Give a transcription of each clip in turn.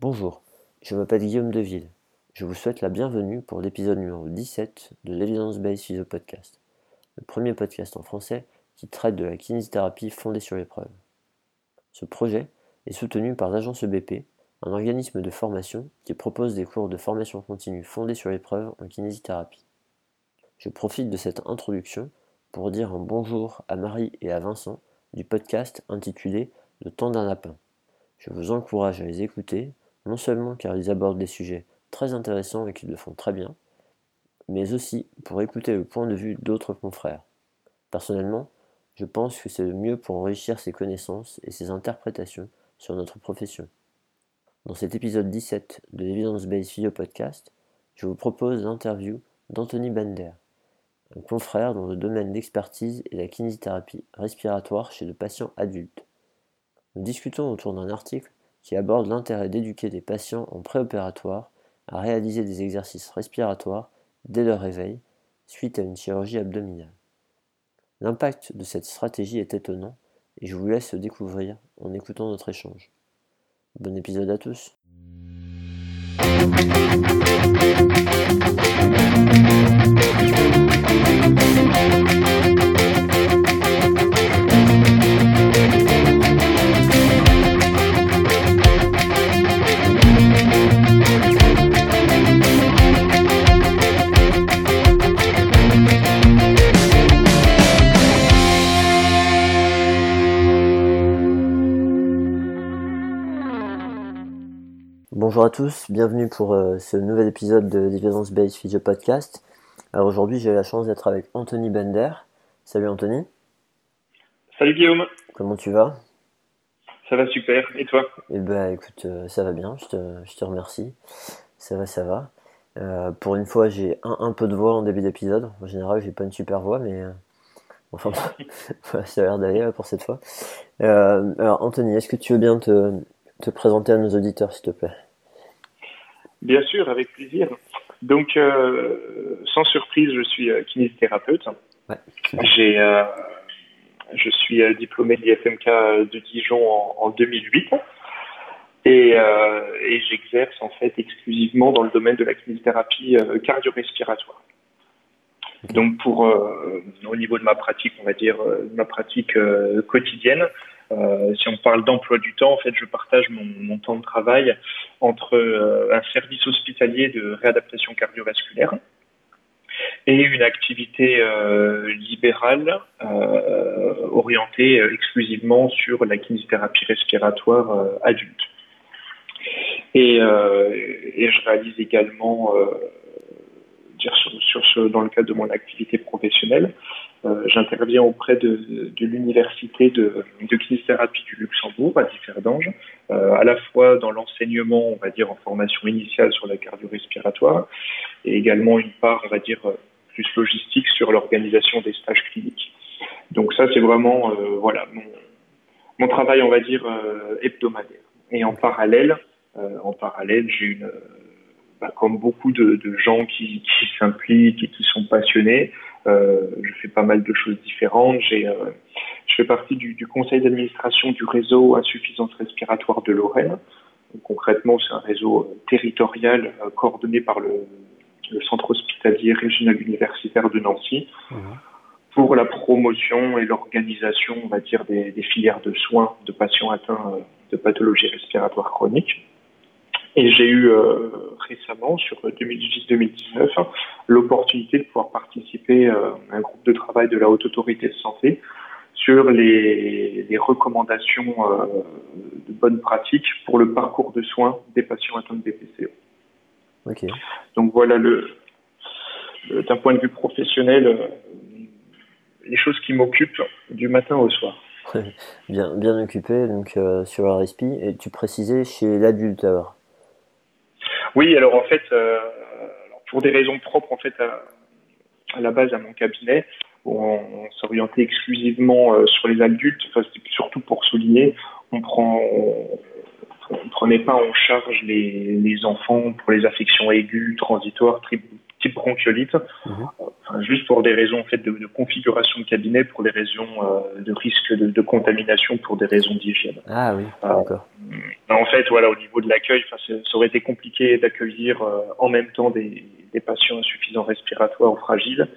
Bonjour, je m'appelle Guillaume Deville. Je vous souhaite la bienvenue pour l'épisode numéro 17 de l'Evidence Based Physio Podcast, le premier podcast en français qui traite de la kinésithérapie fondée sur l'épreuve. Ce projet est soutenu par l'agence EBP, un organisme de formation qui propose des cours de formation continue fondés sur l'épreuve en kinésithérapie. Je profite de cette introduction pour dire un bonjour à Marie et à Vincent du podcast intitulé Le temps d'un lapin. Je vous encourage à les écouter non seulement car ils abordent des sujets très intéressants et qu'ils le font très bien, mais aussi pour écouter le point de vue d'autres confrères. Personnellement, je pense que c'est le mieux pour enrichir ses connaissances et ses interprétations sur notre profession. Dans cet épisode 17 de l'Evidence Based Video Podcast, je vous propose l'interview d'Anthony Bender, un confrère dont le domaine d'expertise est la kinésithérapie respiratoire chez le patient adulte. Nous discutons autour d'un article qui aborde l'intérêt d'éduquer des patients en préopératoire à réaliser des exercices respiratoires dès leur réveil suite à une chirurgie abdominale. L'impact de cette stratégie est étonnant et je vous laisse découvrir en écoutant notre échange. Bon épisode à tous. Bonjour à tous, bienvenue pour euh, ce nouvel épisode de l'Evidence Based Physio Podcast. Alors aujourd'hui j'ai la chance d'être avec Anthony Bender. Salut Anthony. Salut Guillaume. Comment tu vas? Ça va super, et toi? Eh ben écoute, euh, ça va bien, je te, je te, remercie. Ça va, ça va. Euh, pour une fois j'ai un, un, peu de voix en début d'épisode. En général j'ai pas une super voix mais... Enfin, ça a l'air d'aller pour cette fois. alors Anthony, est-ce que tu veux bien te, te présenter à nos auditeurs s'il te plaît? Bien sûr, avec plaisir. Donc, euh, sans surprise, je suis euh, kinésithérapeute. Ouais. J'ai, euh, je suis diplômé de l'IFMK de Dijon en, en 2008 et, euh, et j'exerce en fait exclusivement dans le domaine de la kinésithérapie cardio-respiratoire. Donc, pour au niveau de ma pratique, on va dire ma pratique quotidienne, euh, si on parle d'emploi du temps, en fait, je partage mon, mon temps de travail entre euh, un service hospitalier de réadaptation cardiovasculaire et une activité euh, libérale euh, orientée exclusivement sur la kinésithérapie respiratoire adulte. Et, et, je réalise également dire sur, sur ce, dans le cadre de mon activité professionnelle, euh, j'interviens auprès de, de l'université de, de du Luxembourg à Differdange, euh, à la fois dans l'enseignement, on va dire en formation initiale sur la cardio-respiratoire, et également une part, on va dire plus logistique sur l'organisation des stages cliniques. Donc ça, c'est vraiment euh, voilà mon, mon travail, on va dire hebdomadaire. Et en parallèle, en parallèle, j'ai une bah, comme beaucoup de, de gens qui, qui s'impliquent et qui sont passionnés, euh, je fais pas mal de choses différentes. J'ai, euh, je fais partie du, du conseil d'administration du réseau insuffisance respiratoire de Lorraine. Concrètement, c'est un réseau territorial euh, coordonné par le, le, centre hospitalier régional universitaire de Nancy. Mmh. pour la promotion et l'organisation, on va dire, des, des, filières de soins de patients atteints de pathologies respiratoires chroniques. Et j'ai eu euh, récemment, sur 2018-2019, l'opportunité de pouvoir participer euh, à un groupe de travail de la Haute Autorité de Santé sur les, les recommandations euh, de bonnes pratiques pour le parcours de soins des patients atteints de BPCO. Okay. Donc voilà le, le d'un point de vue professionnel les choses qui m'occupent du matin au soir. bien, bien occupé donc sur la respi et tu précisais chez l'adulte alors? Oui, alors en fait, euh, pour des raisons propres en fait à, à la base à mon cabinet, où on, s'orientait exclusivement euh, sur les adultes, enfin, c'était surtout pour souligner, on prend, on, on prenait pas en charge les, les, enfants pour les affections aiguës, transitoires, type bronchiolite, mmh. enfin, juste pour des raisons en fait de, de configuration de cabinet, pour des raisons euh, de risque de, de, contamination, pour des raisons d'hygiène. Ah oui, d'accord. Euh, en fait, voilà, au niveau de l'accueil, ça aurait été compliqué d'accueillir en même temps des, des patients insuffisants respiratoires ou fragiles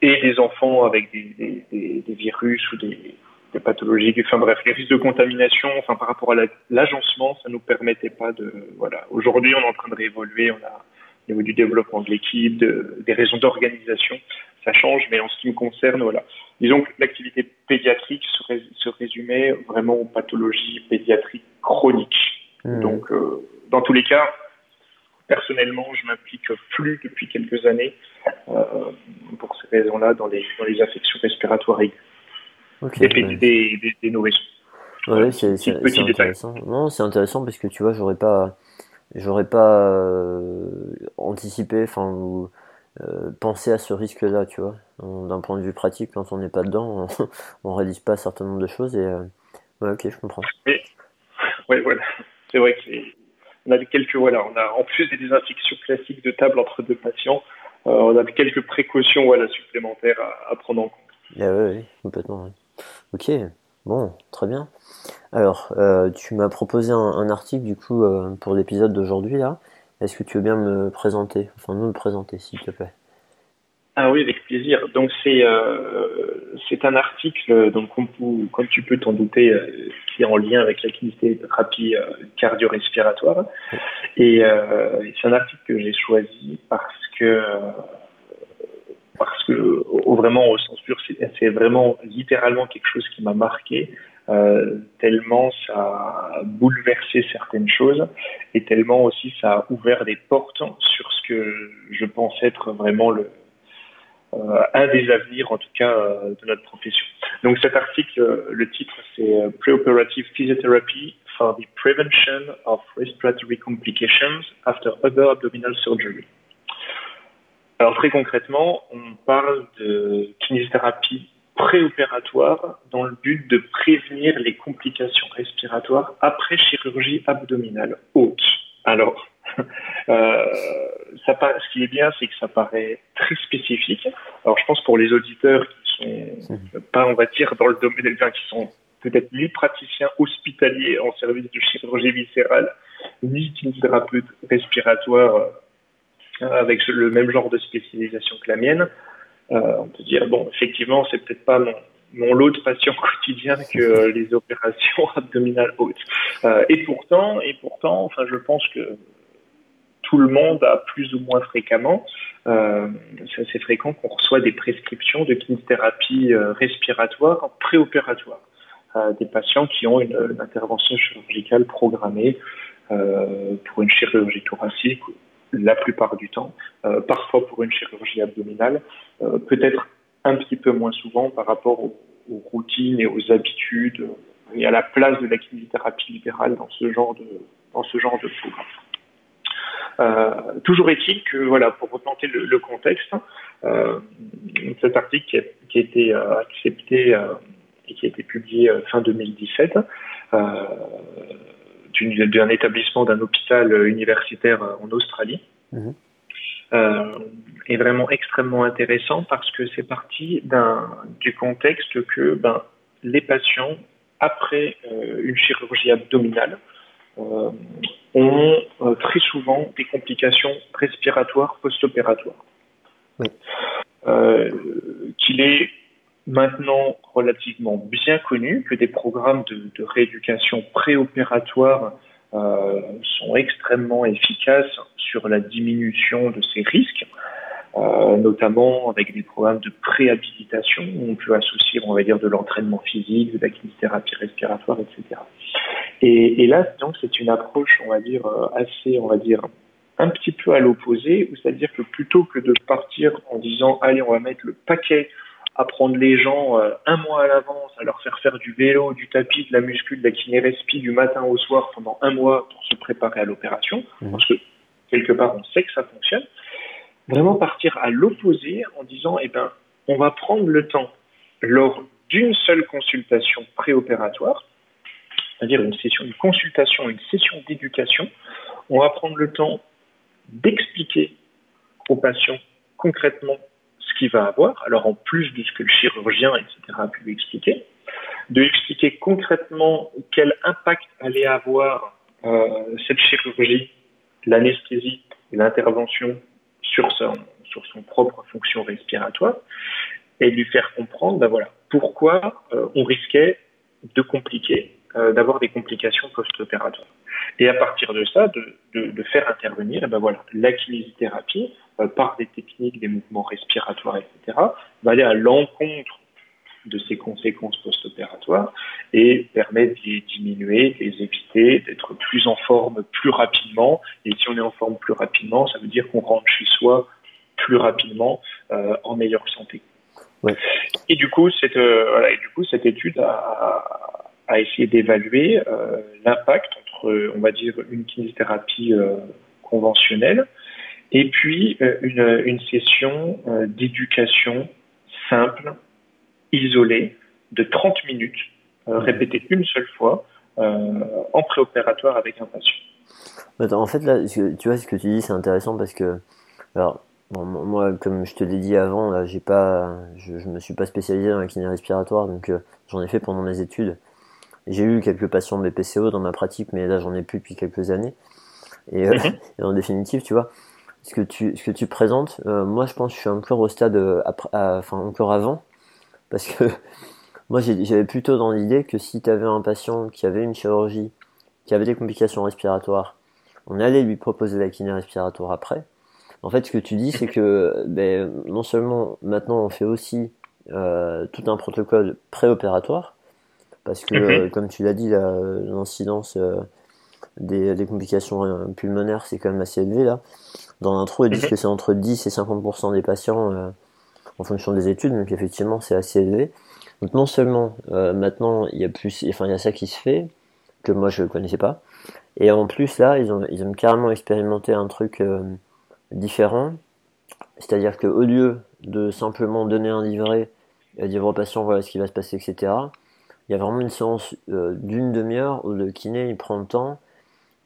et des enfants avec des, des, des virus ou des, pathologies. Enfin bref, les risques de contamination, enfin par rapport à l'agencement, ça nous permettait pas de. Voilà. Aujourd'hui, on est en train de réévoluer. On a au niveau du développement de l'équipe, de, des raisons d'organisation, ça change. Mais en ce qui me concerne, voilà, disons que l'activité pédiatrique se, se, résumait vraiment aux pathologies pédiatriques chroniques. Mmh. Donc, euh, dans tous les cas, personnellement, je m'implique plus depuis quelques années euh, pour ces raisons-là dans les, dans les affections respiratoires aiguës. Okay, des, des, des, nourrissons. Ouais, c'est intéressant. Non, c'est intéressant parce que tu vois, j'aurais pas, j'aurais pas euh, anticipé, enfin, ou euh, pensé à ce risque-là, tu vois. D'un point de vue pratique, quand on n'est pas dedans, on, ne réalise pas un certain nombre de choses et euh, ouais, ok, je comprends. Oui, voilà. C'est vrai que on a quelques, voilà, on a en plus des désinfections classiques de table entre deux patients, on a quelques précautions, voilà, supplémentaires à, prendre en compte. Ah oui, complètement. Ok, bon, très bien. Alors, euh, tu m'as proposé un, article du coup euh, pour l'épisode d'aujourd'hui là. Est-ce que tu veux bien me présenter, enfin nous le présenter s'il te plaît? Ah oui, avec plaisir. Donc c'est euh, c'est un article donc comme, comme tu peux t'en douter qui est en lien avec la kinésithérapie cardio-respiratoire et c'est un article que j'ai choisi parce que parce que vraiment au sens pur, c'est vraiment littéralement quelque chose qui m'a marqué. Euh, tellement ça a bouleversé certaines choses et tellement aussi ça a ouvert des portes sur ce que je pense être vraiment le, euh, un des avenirs en tout cas euh, de notre profession. Donc cet article, le titre c'est Preoperative Physiotherapy for the Prevention of Respiratory Complications After Other Abdominal Surgery. Alors très concrètement, on parle de kinésithérapie préopératoire dans le but de prévenir les complications respiratoires après chirurgie abdominale haute. Alors, euh, ça, ce qui est bien, c'est que ça paraît très spécifique. Alors, je pense pour les auditeurs qui sont pas, on va dire, dans le domaine des qui sont peut-être ni praticiens hospitaliers en service de chirurgie viscérale, ni kinésithérapeutes respiratoires avec le même genre de spécialisation que la mienne, euh, on peut dire, bon, effectivement, c'est peut-être pas mon, mon lot de patients quotidiens que les opérations abdominales hautes. Euh, et pourtant, et pourtant, enfin, je pense que tout le monde a plus ou moins fréquemment, euh, c'est assez fréquent qu'on reçoit des prescriptions de kinésithérapie euh, respiratoire préopératoire. Euh, des patients qui ont une, une intervention chirurgicale programmée euh, pour une chirurgie thoracique la plupart du temps, euh, parfois pour une chirurgie abdominale, euh, peut-être un petit peu moins souvent par rapport aux, routines et aux habitudes et à la place de la kinésithérapie libérale dans ce genre de dans ce genre de programme. Euh, toujours est-il que voilà, pour replanter le, contexte, euh, cet article qui a, qui a été accepté et qui a été publié fin 2017 d'un établissement d'un hôpital universitaire en Australie. Mhm. Euh, est vraiment extrêmement intéressant parce que c'est parti du contexte que ben, les patients, après euh, une chirurgie abdominale, euh, ont très souvent des complications respiratoires post-opératoires. Qu'il est maintenant relativement bien connu que des programmes de, rééducation préopératoire euh, sont extrêmement efficaces sur la diminution de ces risques, euh, notamment avec des programmes de préhabilitation où on peut associer, on va dire, de l'entraînement physique, de la kinésithérapie respiratoire, etc. Et, et là, donc, c'est une approche, on va dire, euh, assez, on va dire, un petit peu à l'opposé, c'est-à-dire que plutôt que de partir en disant, allez, on va mettre le paquet apprendre les gens euh, un mois à l'avance, à leur faire faire du vélo, du tapis, de la muscu, de la kiné-respi du matin au soir pendant un mois pour se préparer à l'opération, mmh. parce que quelque part on sait que ça fonctionne. Vraiment partir à l'opposé en disant, eh ben, on va prendre le temps lors d'une seule consultation préopératoire, c'est-à-dire une session, une consultation, une session d'éducation, on va prendre le temps d'expliquer aux patients concrètement ce qu'il va avoir, alors en plus de ce que le chirurgien, etc., a pu lui expliquer, de expliquer concrètement quel impact allait avoir euh, cette chirurgie, l'anesthésie l'intervention sur son, sur son propre fonction respiratoire, et lui faire comprendre, ben voilà, pourquoi euh, on risquait de compliquer, euh, d'avoir des complications post-opératoires. Et à partir de ça, de, de, de faire intervenir, et ben voilà, la kinésithérapie, euh, par des techniques, des mouvements respiratoires, etc., va aller à l'encontre de ces conséquences post-opératoires et permet de les diminuer, de les éviter, d'être plus en forme plus rapidement. Et si on est en forme plus rapidement, ça veut dire qu'on rentre chez soi plus rapidement euh, en meilleure santé. Ouais. Et du coup, cette, euh, voilà, et du coup, cette étude a, a essayé d'évaluer euh, l'impact entre, on va dire, une kinésithérapie euh, conventionnelle et puis euh, une, une session d'éducation simple, isolée, de 30 minutes, euh, répétée une seule fois, en préopératoire avec un patient. En fait, là, tu vois, ce que tu dis, c'est intéressant parce que, alors, bon, moi, comme je te l'ai dit avant, là, j'ai pas, je, je me suis pas spécialisé dans la kiné respiratoire, donc j'en ai fait pendant mes études. J'ai eu quelques patients BPCO dans ma pratique, mais là, j'en ai plus depuis quelques années. Et, euh, et en définitive, tu vois, ce que tu, ce que tu présentes, euh, moi je pense que je suis encore au stade, euh, enfin encore avant, parce que moi j'avais plutôt dans l'idée que si tu avais un patient qui avait une chirurgie, qui avait des complications respiratoires, on allait lui proposer la kiné respiratoire après. En fait, ce que tu dis, c'est que ben, non seulement maintenant on fait aussi euh, tout un protocole préopératoire, parce que, euh, comme tu l'as dit, l'incidence euh, des, des, complications pulmonaires, c'est quand même assez élevé là. Dans l'intro, ils disent mhm. que c'est entre 10 et 50% des patients euh, en fonction des études, donc effectivement, c'est assez élevé. Donc non seulement euh, maintenant il y a plus, enfin il y a ça qui se fait que moi je connaissais pas, et en plus là ils ont ils ont carrément expérimenté un truc euh, différent, c'est-à-dire que au lieu de simplement donner un livret et dire aux patients voilà ce qui va se passer etc, il y a vraiment une séance euh, d'une demi-heure où le kiné il prend le temps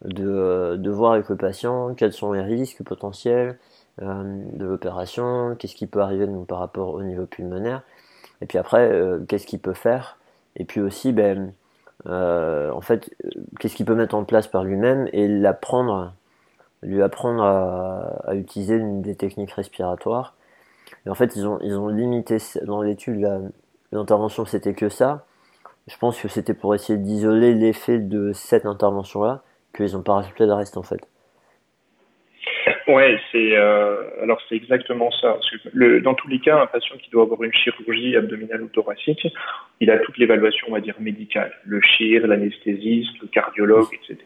de, euh, voir avec le patient quels sont les risques potentiels euh, de l'opération, qu'est-ce qui peut arriver par rapport au niveau pulmonaire, et puis après, qu'est-ce qu'il peut faire, et puis aussi, ben, en fait, qu'est-ce qu'il peut mettre en place par lui-même et l'apprendre, lui apprendre à, utiliser des techniques respiratoires. Et en fait, ils ont limité dans l'étude l'intervention, c'était que ça. Je pense que c'était pour essayer d'isoler l'effet de cette intervention-là qu'ils n'ont pas rajouté de reste en fait. Ouais, c'est euh, alors c'est exactement ça. Le, dans tous les cas, un patient qui doit avoir une chirurgie abdominale ou thoracique, il a toute l'évaluation, on va dire médicale, le chir, l'anesthésiste, le cardiologue, etc.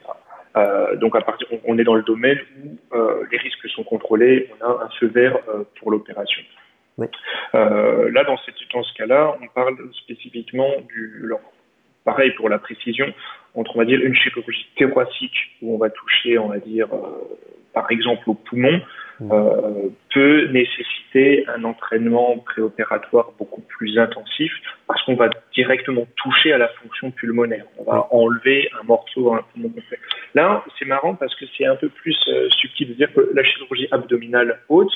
Euh, donc à partir, on, est dans le domaine où euh, les risques sont contrôlés, on a un feu vert pour l'opération. Oui. Euh, là, dans, cette, dans ce cas-là, on parle spécifiquement du, alors, pareil pour la précision, entre on va dire une chirurgie thoracique où on va toucher, on va dire, euh, par exemple au poumon, mmh. euh, peut nécessiter un entraînement préopératoire beaucoup plus intensif parce qu'on va directement toucher à la fonction pulmonaire. On va enlever un morceau à un poumon complet. Là, c'est marrant parce que c'est un peu plus subtil de dire que la chirurgie abdominale haute,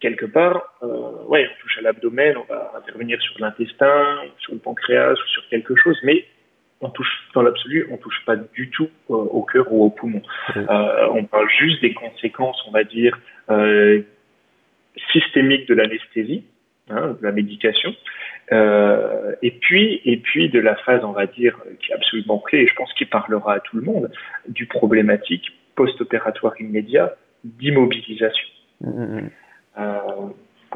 quelque part, euh, ouais, on touche à l'abdomen, on va intervenir sur l'intestin, sur le pancréas ou sur quelque chose, mais on touche dans l'absolu, on touche pas du tout euh, au cœur ou au poumon. Euh, on parle juste des conséquences, on va dire, euh, systémiques de l'anesthésie, hein, de la médication, euh, et puis et puis de la phase, on va dire, qui est absolument clé, et je pense qu'il parlera à tout le monde, du problématique post-opératoire immédiat d'immobilisation. Mmh.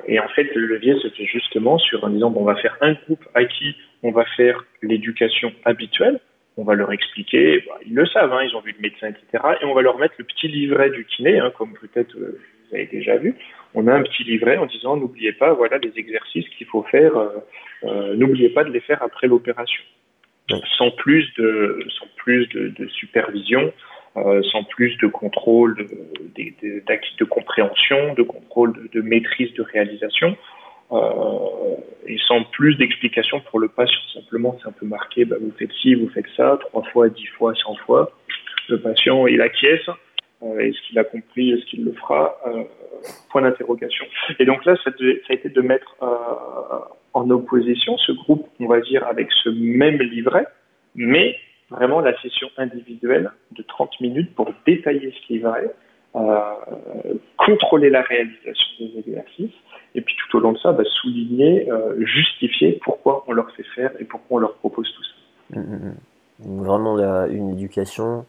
Et en fait, le levier se fait justement sur en disant bon, on va faire un groupe à qui on va faire l'éducation habituelle, on va leur expliquer, bah, ils le savent, hein, ils ont vu le médecin, etc. Et on va leur mettre le petit livret du kiné, hein, comme peut-être euh, vous avez déjà vu. On a un petit livret en disant n'oubliez pas, voilà les exercices qu'il faut faire, euh, euh, n'oubliez pas de les faire après l'opération, sans plus de, sans plus de, de supervision, euh, sans plus de contrôle d'acquis de, de, de, compréhension, de contrôle de, maîtrise de réalisation. Euh, et sans plus d'explications pour le patient. Simplement, c'est un peu marqué, bah, vous faites ci, vous faites ça, trois fois, dix fois, cent fois. Le patient, il acquiesce. Euh, est-ce qu'il a compris Est-ce qu'il le fera euh, Point d'interrogation. Et donc là, ça, ça, a été de mettre en opposition, ce groupe, on va dire, avec ce même livret, mais vraiment la session individuelle de 30 minutes pour détailler ce livret, euh, contrôler la réalisation des exercices, et puis tout au long de ça, bah, souligner, euh, justifier pourquoi on leur fait faire et pourquoi on leur propose tout ça. Mmh, mmh, mmh. Vraiment une éducation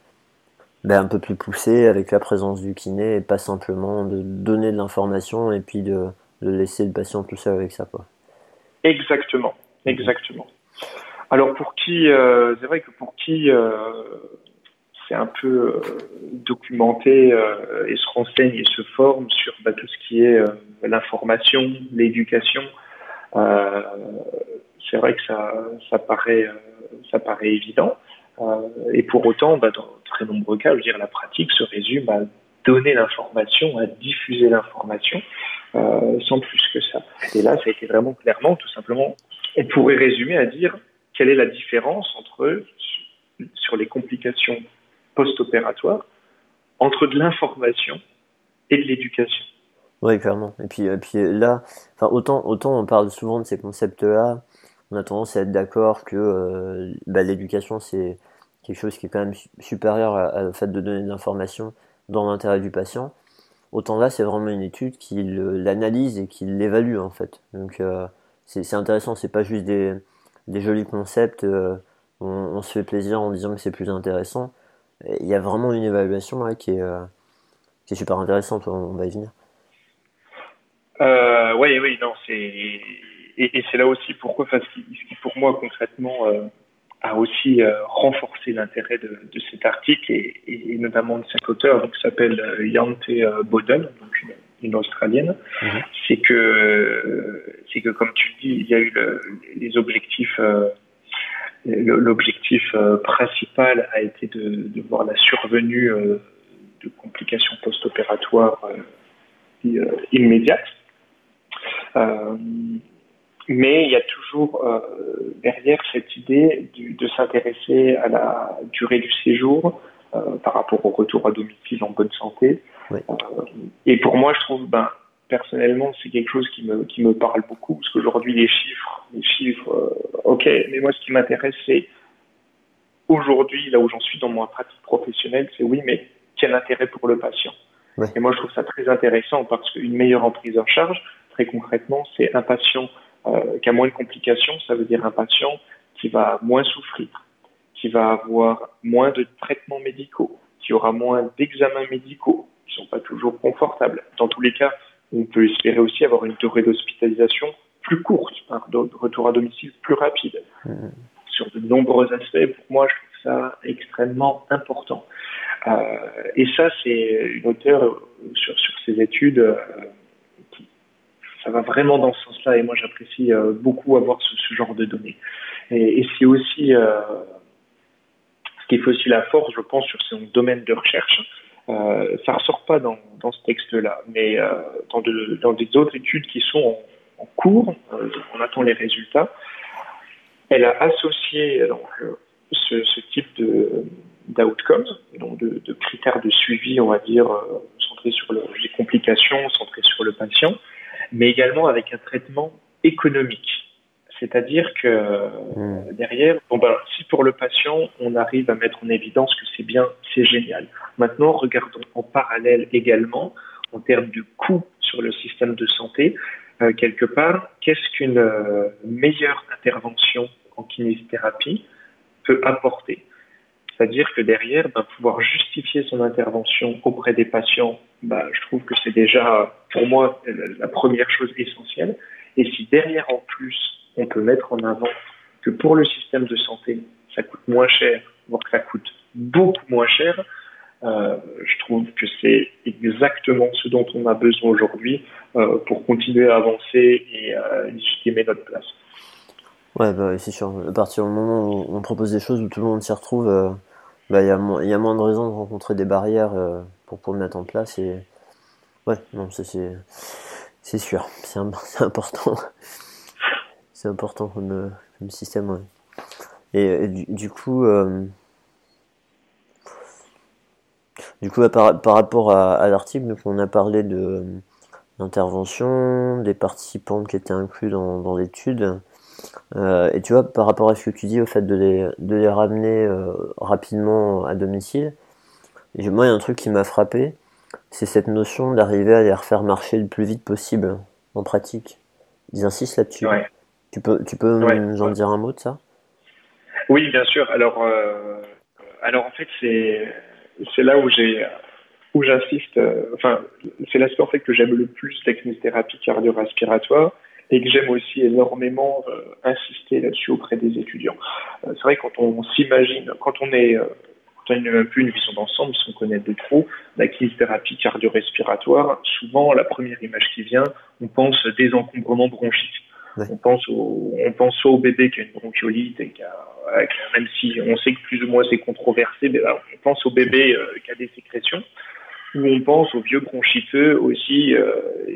ben, un peu plus poussée avec la présence du kiné et pas simplement de donner de l'information et puis de, de, laisser le patient tout seul avec ça. Quoi. Exactement, exactement. Alors pour qui, euh, c'est vrai que pour qui euh, c'est un peu euh, documenté euh, et se renseigne et se forme sur bah, tout ce qui est euh, l'information, l'éducation, c'est vrai que ça, ça paraît, ça paraît évident. et pour autant, bah, dans très nombreux cas, je veux dire, la pratique se résume à donner l'information, à diffuser l'information, euh, sans plus que ça. Et là, ça a été vraiment clairement, tout simplement, on pourrait résumer à dire quelle est la différence entre, sur les complications post-opératoires, entre de l'information et de l'éducation. Oui, clairement. Et puis, et puis là, enfin, autant, autant on parle souvent de ces concepts-là, on a tendance à être d'accord que euh, bah, l'éducation, c'est quelque chose qui est quand même supérieur au fait de donner de l'information dans l'intérêt du patient. Autant là, c'est vraiment une étude qui l'analyse et qui l'évalue en fait. Donc euh, c'est intéressant, c'est pas juste des, des jolis concepts, euh, on, se fait plaisir en disant que c'est plus intéressant. Il y a vraiment une évaluation là qui est, euh, super intéressante, on va y venir. Euh, oui, oui, non, c'est et, c'est là aussi pourquoi, parce ce qui pour moi concrètement a aussi renforcé l'intérêt de, cet article et, notamment de cet auteur qui s'appelle Yante Boden, australienne, -hmm. c'est que c'est que comme tu dis, il y a eu le, les objectifs. Euh, L'objectif euh, principal a été de, de voir la survenue euh, de complications post-opératoires immédiates. Mais il y a toujours derrière cette idée du, de s'intéresser à la durée du séjour par rapport au retour à domicile en bonne santé. Oui. Euh, et pour moi, je trouve, ben, personnellement, c'est quelque chose qui me, qui me parle beaucoup, parce qu'aujourd'hui, les chiffres, les chiffres, euh, ok, mais moi, ce qui m'intéresse, c'est aujourd'hui, là où j'en suis dans ma pratique professionnelle, c'est oui, mais quel intérêt pour le patient? Et moi, je trouve ça très intéressant parce qu'une meilleure emprise en charge, très concrètement, c'est un patient euh, qui a moins de complications, ça veut dire un patient qui va moins souffrir, qui va avoir moins de traitements médicaux, qui aura moins d'examens médicaux, qui sont pas toujours confortables. Dans tous les cas, on peut espérer aussi avoir une durée d'hospitalisation plus courte, un retour à domicile plus rapide. Mmh. Sur de nombreux aspects, pour moi, je trouve ça extrêmement important. Euh, et ça, c'est une auteure sur, sur ces études euh, ça va vraiment dans ce sens-là et moi j'apprécie euh, beaucoup avoir ce, ce, genre de données. Et, et c'est aussi euh, ce qui fait aussi la force, je pense, sur son domaine de recherche. Euh, ça ressort pas dans, ce texte-là, mais euh, dans, de, dans des autres études qui sont en, cours, euh, on attend les résultats. Elle a associé donc, ce, type d'outcomes, donc de, critères de suivi, on va dire, euh, centrés sur le, les complications, centrés sur le patient, mais également avec un traitement économique. C'est-à-dire que mmh. derrière, bon ben, si pour le patient, on arrive à mettre en évidence que c'est bien, c'est génial. Maintenant, regardons en parallèle également, en termes de coût sur le système de santé, euh, quelque part, qu'est-ce qu'une euh, meilleure intervention en kinésithérapie peut apporter? C'est-à-dire que derrière, bah, pouvoir justifier son intervention auprès des patients, bah, je trouve que c'est déjà, pour moi, la première chose essentielle. Et si derrière, en plus, on peut mettre en avant que pour le système de santé, ça coûte moins cher, voire que ça coûte beaucoup moins cher, euh, je trouve que c'est exactement ce dont on a besoin aujourd'hui euh, pour continuer à avancer et euh, légitimer notre place. Ouais, bah, c'est sûr. À partir du moment où on propose des choses où tout le monde s'y retrouve, euh, bah, il y, a moins, de raisons de rencontrer des barrières pour, pour mettre en place. Ouais, non, c'est sûr, c'est important. Important comme, euh, système. Et, du, du, coup, euh, du coup, par, par rapport à, l'article, on a parlé de d'intervention, des participants qui étaient inclus dans, l'étude. Euh, et tu vois, par rapport à ce que tu dis, au fait de les, de les ramener euh, rapidement à domicile, moi, il y a un truc qui m'a frappé, c'est cette notion d'arriver à les refaire marcher le plus vite possible en pratique. Ils insistent là-dessus. Tu peux, tu peux nous en dire un mot de ça? Oui, bien sûr. Alors, euh, alors en fait, c'est c'est là où j'ai où j'insiste. Euh, enfin, c'est l'aspect en fait que j'aime le plus de la thérapie cardio-respiratoire et que j'aime aussi énormément euh, insister là-dessus auprès des étudiants. c'est vrai quand on s'imagine, quand on est quand on a un peu une vision d'ensemble, si on connaît de trop, la thérapie cardio-respiratoire, souvent la première image qui vient, on pense désencombrement bronchique. On pense au, on pense soit au bébé qui a une bronchiolite et qui a, même si on sait que plus ou moins c'est controversé, mais on pense au bébé euh, qui a des sécrétions, ou on pense aux vieux bronchiteux aussi euh,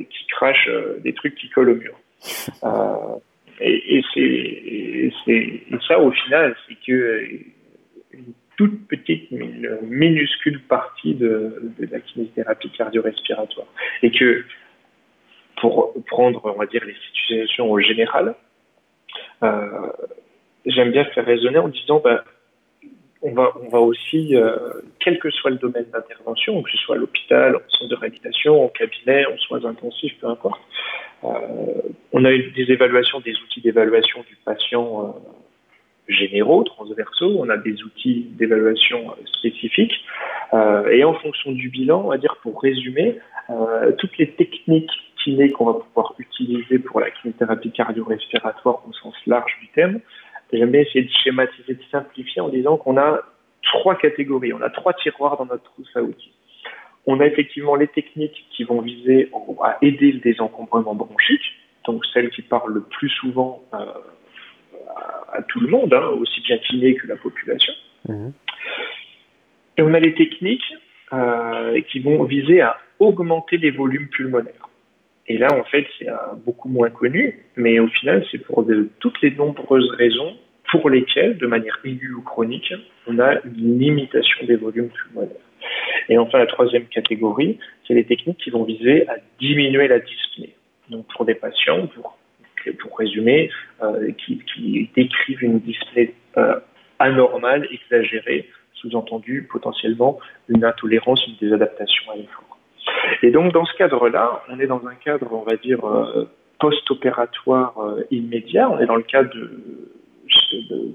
qui crachent euh, des trucs qui collent au mur. et, et c'est ça au final, c'est que une toute petite, minuscule partie de, de la kinésithérapie cardio-respiratoire. Et que pour prendre, on va dire, les situations au général, euh, j'aime bien faire raisonner en disant, ben, on va, on va aussi, euh, quel que soit le domaine d'intervention, que ce soit à l'hôpital, en centre de réhabilitation, en cabinet, en soins intensifs, peu importe, euh, on a des évaluations, des outils d'évaluation du patient généraux, transversaux, on a des outils d'évaluation spécifiques, et en fonction du bilan, on va dire pour résumer, toutes les techniques kiné qu'on va pouvoir utiliser pour la kinésithérapie cardio-respiratoire au sens large du terme. J'aime bien essayer de schématiser, de simplifier en disant qu'on a trois catégories, on a trois tiroirs dans notre trousse à outils. On a effectivement les techniques qui vont viser à aider le désencombrement bronchique, donc celles qui parlent le plus souvent euh, à, tout le monde, hein, aussi bien kiné que la population. Mmh. Et on a les techniques euh, qui vont viser à augmenter les volumes pulmonaires. Et là, en fait, c'est beaucoup moins connu, mais au final, c'est pour toutes les nombreuses raisons pour lesquelles, de manière aiguë ou chronique, on a une limitation des volumes pulmonaires. Et enfin, la troisième catégorie, c'est les techniques qui vont viser à diminuer la dyspnée. Donc, pour des patients, pour, pour résumer, euh, qui, qui, décrivent une dyspnée euh, anormale, exagérée, sous-entendu potentiellement une intolérance, une désadaptation à l'effort. Et donc, dans ce cadre-là, on est dans un cadre, on va dire, euh, post-opératoire euh, immédiat. On est dans le cadre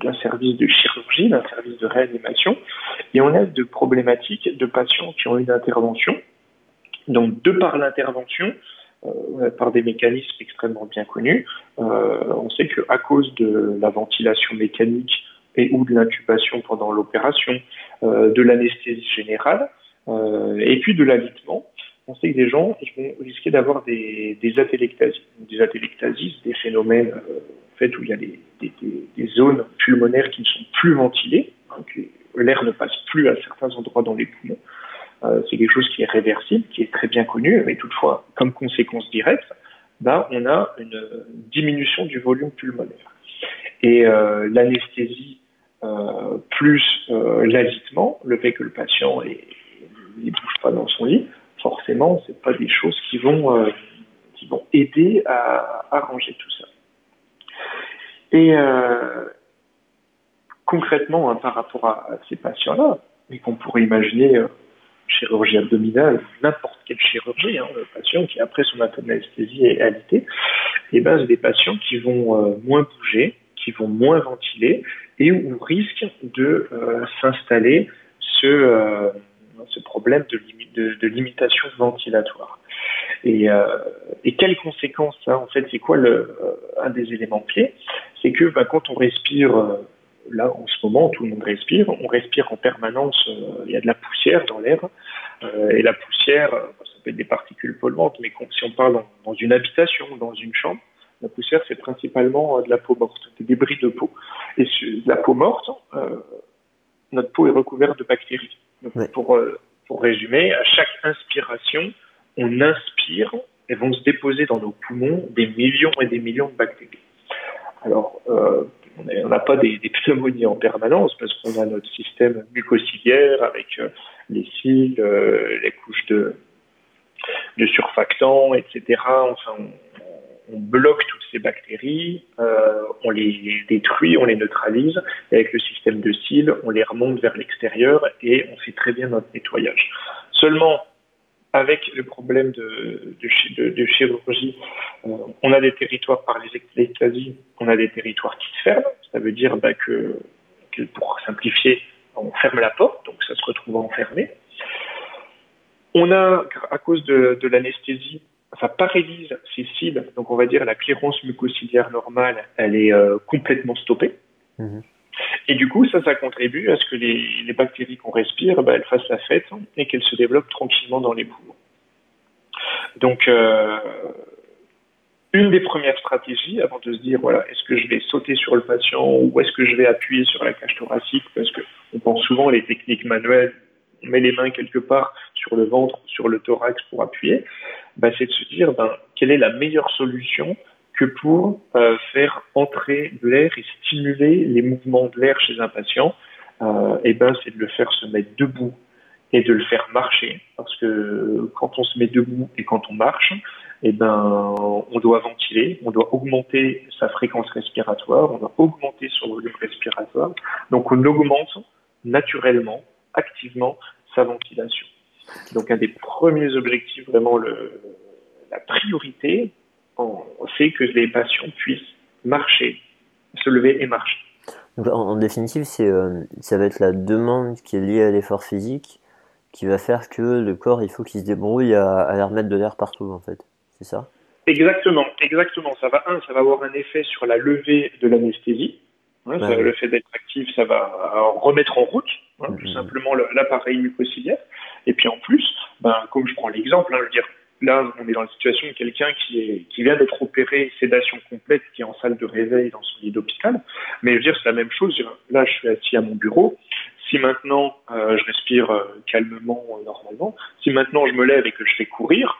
d'un service de chirurgie, d'un service de réanimation, et on a de problématiques de patients qui ont une intervention. Donc, de par l'intervention, euh, par des mécanismes extrêmement bien connus, on sait qu'à cause de la ventilation mécanique et ou de l'intubation pendant l'opération, de l'anesthésie générale, et puis de l'alitement, on sait que des gens ils risquer d'avoir des, des. Des atelectasies, des phénomènes euh, en fait, où il y a des, zones pulmonaires qui ne sont plus ventilées, hein, l'air ne passe plus à certains endroits dans les poumons. Euh, c'est quelque chose qui est réversible, qui est très bien connu, mais toutefois, comme conséquence directe, bah, on a une diminution du volume pulmonaire. Et euh, l'anesthésie euh, plus euh, l'agitement, le fait que le patient ne bouge pas dans son lit, forcément, c'est pas des choses qui vont, euh, aider à arranger tout ça. Et euh, concrètement, hein, par rapport à, ces patients-là, et qu'on pourrait imaginer euh, chirurgie abdominale, n'importe quelle chirurgie, hein, le patient qui après son anesthésie est alité, et eh ben c'est des patients qui vont moins bouger, qui vont moins ventiler et où risque de s'installer ce ce problème de, limitation ventilatoire. Et, euh, quelles conséquences hein, En fait, c'est quoi euh, un des éléments clés? C'est que bah, quand on respire, euh, là en ce moment, tout le monde respire, on respire en permanence, il y a de la poussière dans l'air, et la poussière, ça peut être des particules polluantes, mais si on parle dans, dans une habitation, dans une chambre, la poussière, c'est principalement de la peau morte, des débris de peau. Et la peau morte, notre peau est recouverte de bactéries. pour, euh, pour résumer, à chaque inspiration, on inspire et vont se déposer dans nos poumons des millions et des millions de bactéries. Alors, euh, on n'a pas des, pneumonies en permanence parce qu'on a notre système mucociliaire avec euh, les cils, les couches de de surfactants, etc. Enfin, on, on bloque toutes ces bactéries, euh, on les détruit, on les neutralise, et avec le système de cils, on les remonte vers l'extérieur et on fait très bien notre nettoyage. Seulement, avec le problème de, chirurgie, euh, on a des territoires par les on a des territoires qui se ferment. Ça veut dire bah, que, pour simplifier, on ferme la porte, donc ça se retrouve enfermé. On a, à cause de l'anesthésie, ça paralysent ces cils, donc on va dire la clérance mucociliaire normale, elle est euh, complètement stoppée. Mhm. Et du coup, ça, ça contribue à ce que les, les bactéries qu'on respire, bah, elles fassent la fête et qu'elles se développent tranquillement dans les poumons. Donc, euh, une des premières stratégies, avant de se dire, voilà, est-ce que je vais sauter sur le patient ou est-ce que je vais appuyer sur la cage thoracique, parce que on pense souvent les techniques manuelles, on met les mains quelque part sur le ventre, sur le thorax pour appuyer, bah, c'est de se dire ben, quelle est la meilleure solution que pour euh, faire entrer de l'air et stimuler les mouvements de l'air chez un patient, euh, et ben c'est de le faire se mettre debout et de le faire marcher, parce que quand on se met debout et quand on marche, ben on doit ventiler, on doit augmenter sa fréquence respiratoire, on doit augmenter son volume respiratoire, donc on augmente naturellement, activement sa ventilation. Donc un des premiers objectifs, vraiment le, la priorité, c'est que les patients puissent marcher, se lever et marcher. Donc, en, définitive, c'est, euh, ça va être la demande qui est liée à l'effort physique qui va faire que le corps, il faut qu'il se débrouille à, à remettre de l'air partout, en fait. C'est ça? Exactement, exactement. Ça va, un, ça va avoir un effet sur la levée de l'anesthésie. Hein, le fait d'être actif, ça va remettre en route hein, tout mm-hmm. simplement l'appareil mucociliaire. Et puis en plus, ben, comme je prends l'exemple, hein, je veux dire, là, on est dans la situation de quelqu'un qui, est, qui vient d'être opéré, sédation complète, qui est en salle de réveil dans son lit d'hôpital. Mais je veux dire, c'est la même chose. Là, je suis assis à mon bureau. Si maintenant euh, je respire euh, calmement, euh, normalement, si maintenant je me lève et que je vais courir,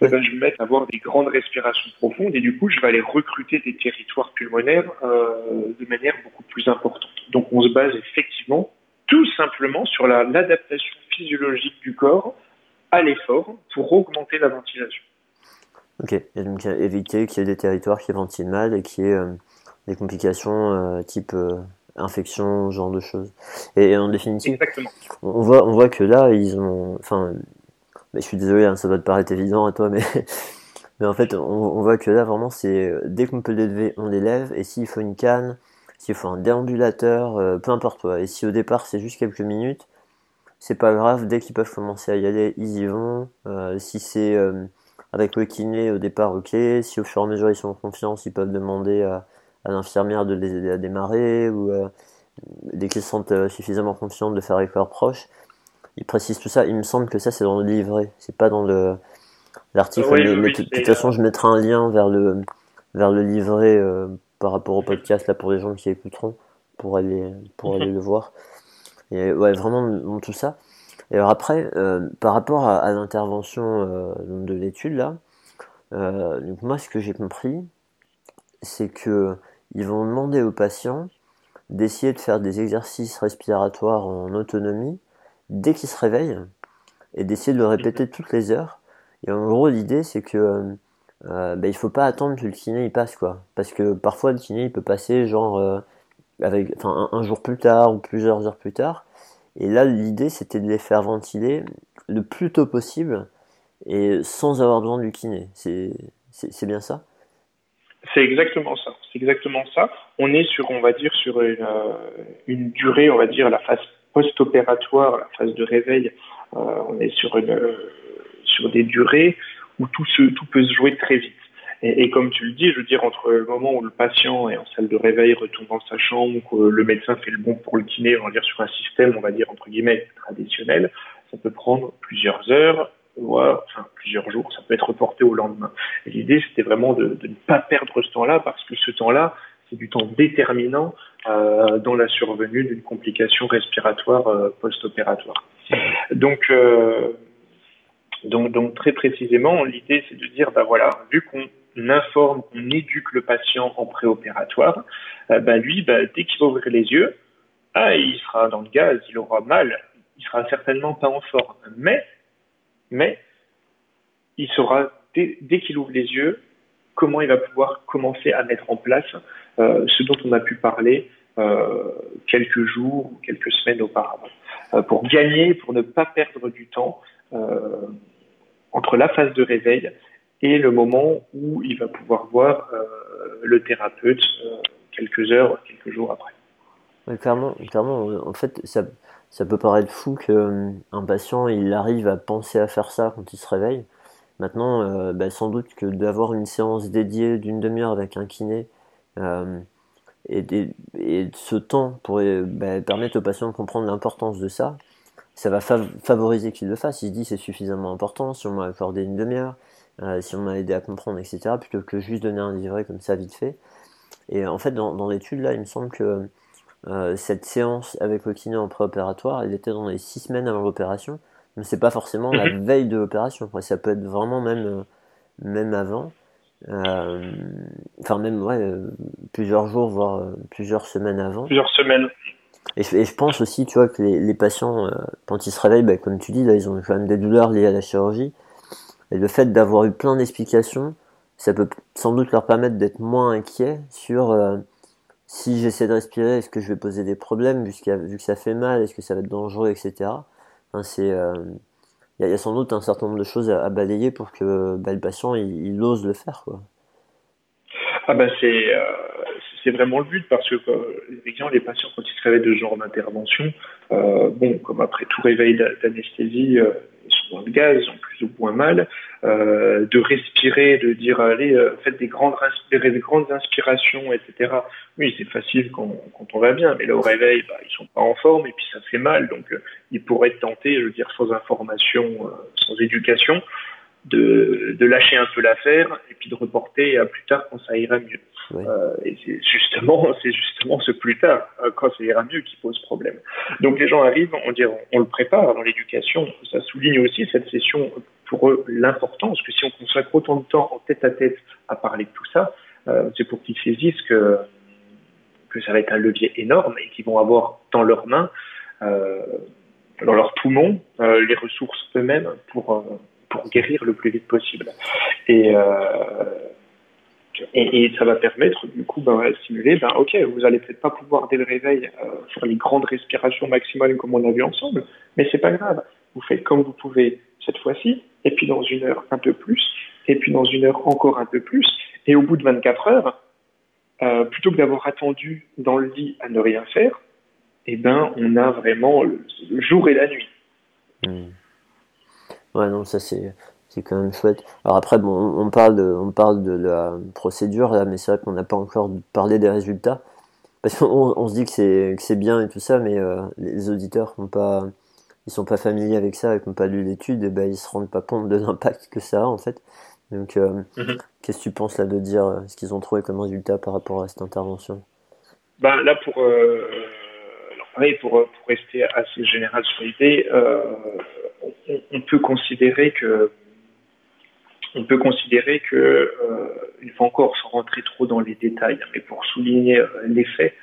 eh ben, je vais me mettre à avoir des grandes respirations profondes et du coup, je vais aller recruter des territoires pulmonaires de manière beaucoup plus importante. Donc, on se base effectivement tout simplement sur l'adaptation physiologique du corps à l'effort pour augmenter la ventilation. Ok, et donc éviter qu'il y ait des territoires qui ventilent mal et qu'il y ait des complications type infection, ce genre de choses. Et, en définitive, on voit, on voit que là, ils ont. Enfin, mais je suis désolé, hein, ça va te paraître évident à toi, mais, mais en fait, on, on voit que là, vraiment, c'est dès qu'on peut l'élever, on l'élève, et s'il faut une canne, s'il faut un déambulateur, euh, peu importe quoi. Et si au départ c'est juste quelques minutes, c'est pas grave, dès qu'ils peuvent commencer à y aller, ils y vont. Euh, si c'est euh, avec le kiné au départ, ok. Si au fur et à mesure ils sont en confiance, ils peuvent demander à, l'infirmière de les aider à démarrer ou dès qu'ils se sentent suffisamment confiants de faire avec leurs proches. Ils précisent tout ça. Il me semble que ça c'est dans le livret, c'est pas dans le l'article. de toute façon, je mettrai un lien vers le vers le livret par rapport au podcast là pour les gens qui écouteront pour aller pour aller le voir et ouais vraiment tout ça et alors après euh, par rapport à, l'intervention euh, de l'étude là euh, donc moi ce que j'ai compris c'est que ils vont demander aux patients d'essayer de faire des exercices respiratoires en autonomie dès qu'ils se réveillent et d'essayer de le répéter toutes les heures. Et en gros l'idée c'est que euh, bah, il faut pas attendre que le kiné passe quoi. Parce que parfois le kiné il peut passer genre euh, avec enfin un, jour plus tard ou plusieurs heures plus tard. Et là l'idée c'était de les faire ventiler le plus tôt possible et sans avoir besoin du kiné. C'est bien ça? C'est exactement ça. C'est exactement ça. On est sur on va dire sur une, euh, une durée on va dire la phase post-opératoire la phase de réveil. Euh, on est sur une sur des durées où tout, se, tout peut se jouer très vite. Et, et, comme tu le dis, je veux dire, entre le moment où le patient est en salle de réveil, retourne dans sa chambre, que le médecin fait le bon pour le kiné, on va dire sur un système, on va dire entre guillemets traditionnel, ça peut prendre plusieurs heures, voire enfin, plusieurs jours, ça peut être reporté au lendemain. L'idée, c'était vraiment de, ne pas perdre ce temps-là, parce que ce temps-là, c'est du temps déterminant euh, dans la survenue d'une complication respiratoire euh, post-opératoire. Donc, euh, donc, donc très précisément, l'idée c'est de dire, bah voilà, vu qu'on informe, qu'on éduque le patient en préopératoire, bah lui, bah, dès qu'il va ouvrir les yeux, ah, il sera dans le gaz, il aura mal, il sera certainement pas en forme. Mais, mais, il saura dès, qu'il ouvre les yeux comment il va pouvoir commencer à mettre en place euh, ce dont on a pu parler euh, quelques jours ou quelques semaines auparavant, euh, pour gagner, pour ne pas perdre du temps entre la phase de réveil et le moment où il va pouvoir voir le thérapeute quelques heures, quelques jours après. clairement, clairement, en fait, ça, ça peut paraître fou qu'un patient il arrive à penser à faire ça quand il se réveille. Maintenant, bah, sans doute que d'avoir une séance dédiée d'une demi-heure avec un kiné euh, et, ce temps pourrait bah, permettre au patient de comprendre l'importance de ça. Ça va favoriser qu'il le fasse. Il se dit c'est suffisamment important si on m'a accordé une demi-heure, euh, si on m'a aidé à comprendre, etc. Plutôt que juste donner un livret comme ça vite fait. Et en fait, dans, dans l'étude là, il me semble que euh, cette séance avec le kiné en préopératoire, elle était dans les six semaines avant l'opération. Mais c'est pas forcément la mhm. veille de l'opération. Ça peut être vraiment même, euh, même avant. Euh, enfin même ouais, euh, plusieurs jours, voire euh, plusieurs semaines avant. Plusieurs semaines. Et je, pense aussi, tu vois, que les, les patients, quand ils se réveillent, bah, comme tu dis, là, ils ont quand même des douleurs liées à la chirurgie. Et le fait d'avoir eu plein d'explications, ça peut sans doute leur permettre d'être moins inquiets sur si j'essaie de respirer, est-ce que je vais poser des problèmes vu, que ça fait mal, est-ce que ça va être dangereux, etc. C'est il y, a sans doute un certain nombre de choses à, balayer pour que bah, le patient il, ose le faire. Ah ben c'est euh, c'est vraiment le but parce que effectivement les patients quand ils se réveillent de ce genre d'intervention, euh, bon comme après tout réveil d'anesthésie, euh, dans le gaz, ont plus ou moins mal, euh, de respirer, de dire allez euh, faites des grandes des grandes inspirations, etc. Oui c'est facile quand, on va bien, mais là au réveil bah, ils sont pas en forme et puis ça fait mal donc ils pourraient tentés, je veux dire sans information, sans éducation, de, de lâcher un peu l'affaire et puis de reporter à plus tard quand ça ira mieux. Euh, et c'est justement, c'est justement ce plus tard, euh, quand ça ira mieux, qui pose problème. Donc les gens arrivent, on dit, on le prépare dans l'éducation. Ça souligne aussi cette session pour eux l'importance que si on consacre autant de temps en tête à tête à parler de tout ça, euh, c'est pour qu'ils saisissent que que ça va être un levier énorme et qu'ils vont avoir dans leurs mains, euh, dans leurs poumons, euh, les ressources eux-mêmes pour euh, pour guérir le plus vite possible. Et, euh, ça va permettre, du coup, ben, à stimuler, ben, ok, vous allez peut-être pas pouvoir dès le réveil euh, faire les grandes respirations maximales comme on a vu ensemble, mais c'est pas grave. Vous faites comme vous pouvez cette fois-ci, et puis dans une heure un peu plus, et puis dans une heure encore un peu plus, et au bout de 24 heures, euh, plutôt que d'avoir attendu dans le lit à ne rien faire, eh ben, on a vraiment le, jour et la nuit. Mmh. Ouais, non, ça c'est c'est quand même chouette. Alors après, bon, on parle de, on parle de la procédure là, mais c'est vrai qu'on n'a pas encore parlé des résultats. Parce qu'on on se dit que c'est que c'est bien et tout ça, mais euh, les auditeurs ont pas, ils sont pas familiers avec ça, et n'ont pas lu l'étude, et ben ils se rendent pas compte de l'impact que ça a en fait. Donc, euh, mhm. qu'est-ce que tu penses là de dire euh, ce qu'ils ont trouvé comme résultat par rapport à cette intervention? Ben là pour pour, rester assez général sur l'idée, on, peut considérer que on peut considérer euh, encore, sans rentrer trop dans les détails, mais pour souligner euh, les faits,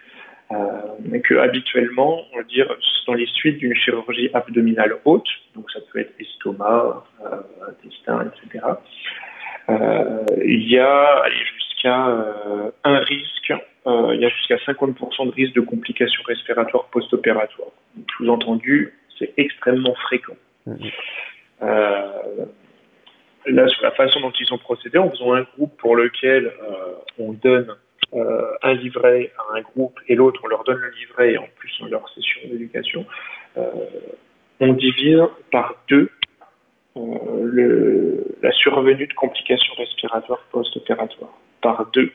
euh, que habituellement, on va dire, dans les suites d'une chirurgie abdominale haute, donc ça peut être estomac, euh, intestin, etc., euh, il y a jusqu'à euh, un risque, il y a jusqu'à 50% de risque de complications respiratoires post-opératoires. Sous-entendu, c'est extrêmement fréquent. Euh, là, sur la façon dont ils ont procédé, en faisant un groupe pour lequel euh, on donne euh, un livret à un groupe et l'autre, on leur donne le livret et en plus on leur session d'éducation, on divise par deux la survenue de complications respiratoires post-opératoires. Par deux.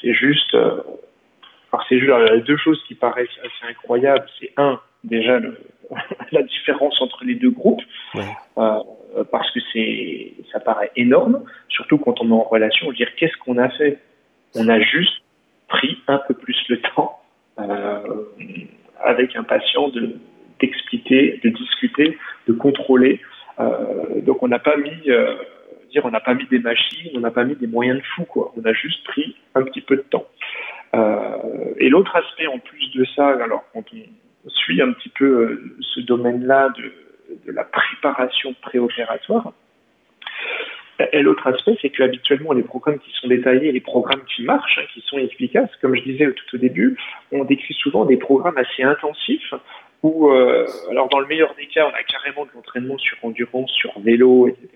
c'est juste, alors c'est juste, il y a deux choses qui paraissent assez incroyables. C'est un, déjà le, la différence entre les deux groupes, euh, parce que c'est, ça paraît énorme, surtout quand on est en relation. Dire qu'est-ce qu'on a fait? On a juste pris un peu plus le temps euh, avec un patient de d'expliquer, de discuter, de contrôler. Euh, donc on n'a pas mis euh, dire on n'a pas mis des machines, on n'a pas mis des moyens de fou quoi. On a juste pris un petit peu de temps. Euh, et l'autre aspect en plus de ça, alors quand on suit un petit peu euh, ce domaine-là de, la préparation préopératoire, Et l'autre aspect, c'est que habituellement les programmes qui sont détaillés, les programmes qui marchent, hein, qui sont efficaces, comme je disais tout au début, on décrit souvent des programmes assez intensifs où, euh, alors dans le meilleur des cas, on a carrément de l'entraînement sur endurance, sur vélo, etc.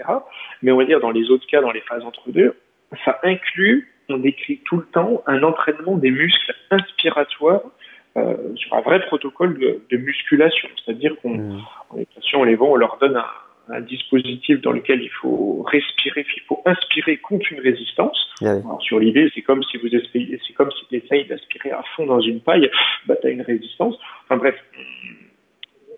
Mais on va dire dans les autres cas, dans les phases entre deux, ça inclut, on décrit tout le temps un entraînement des muscles inspiratoires euh, sur un vrai protocole de, de musculation, c'est-à-dire qu'on mmh. patients, on les voit, on leur donne un, un dispositif dans lequel il faut respirer, il faut inspirer contre une résistance. Ah Alors, sur l'idée, c'est comme si vous essayez, c'est comme si tu essayes d'aspirer à fond dans une paille, bah, tu as une résistance. Enfin bref,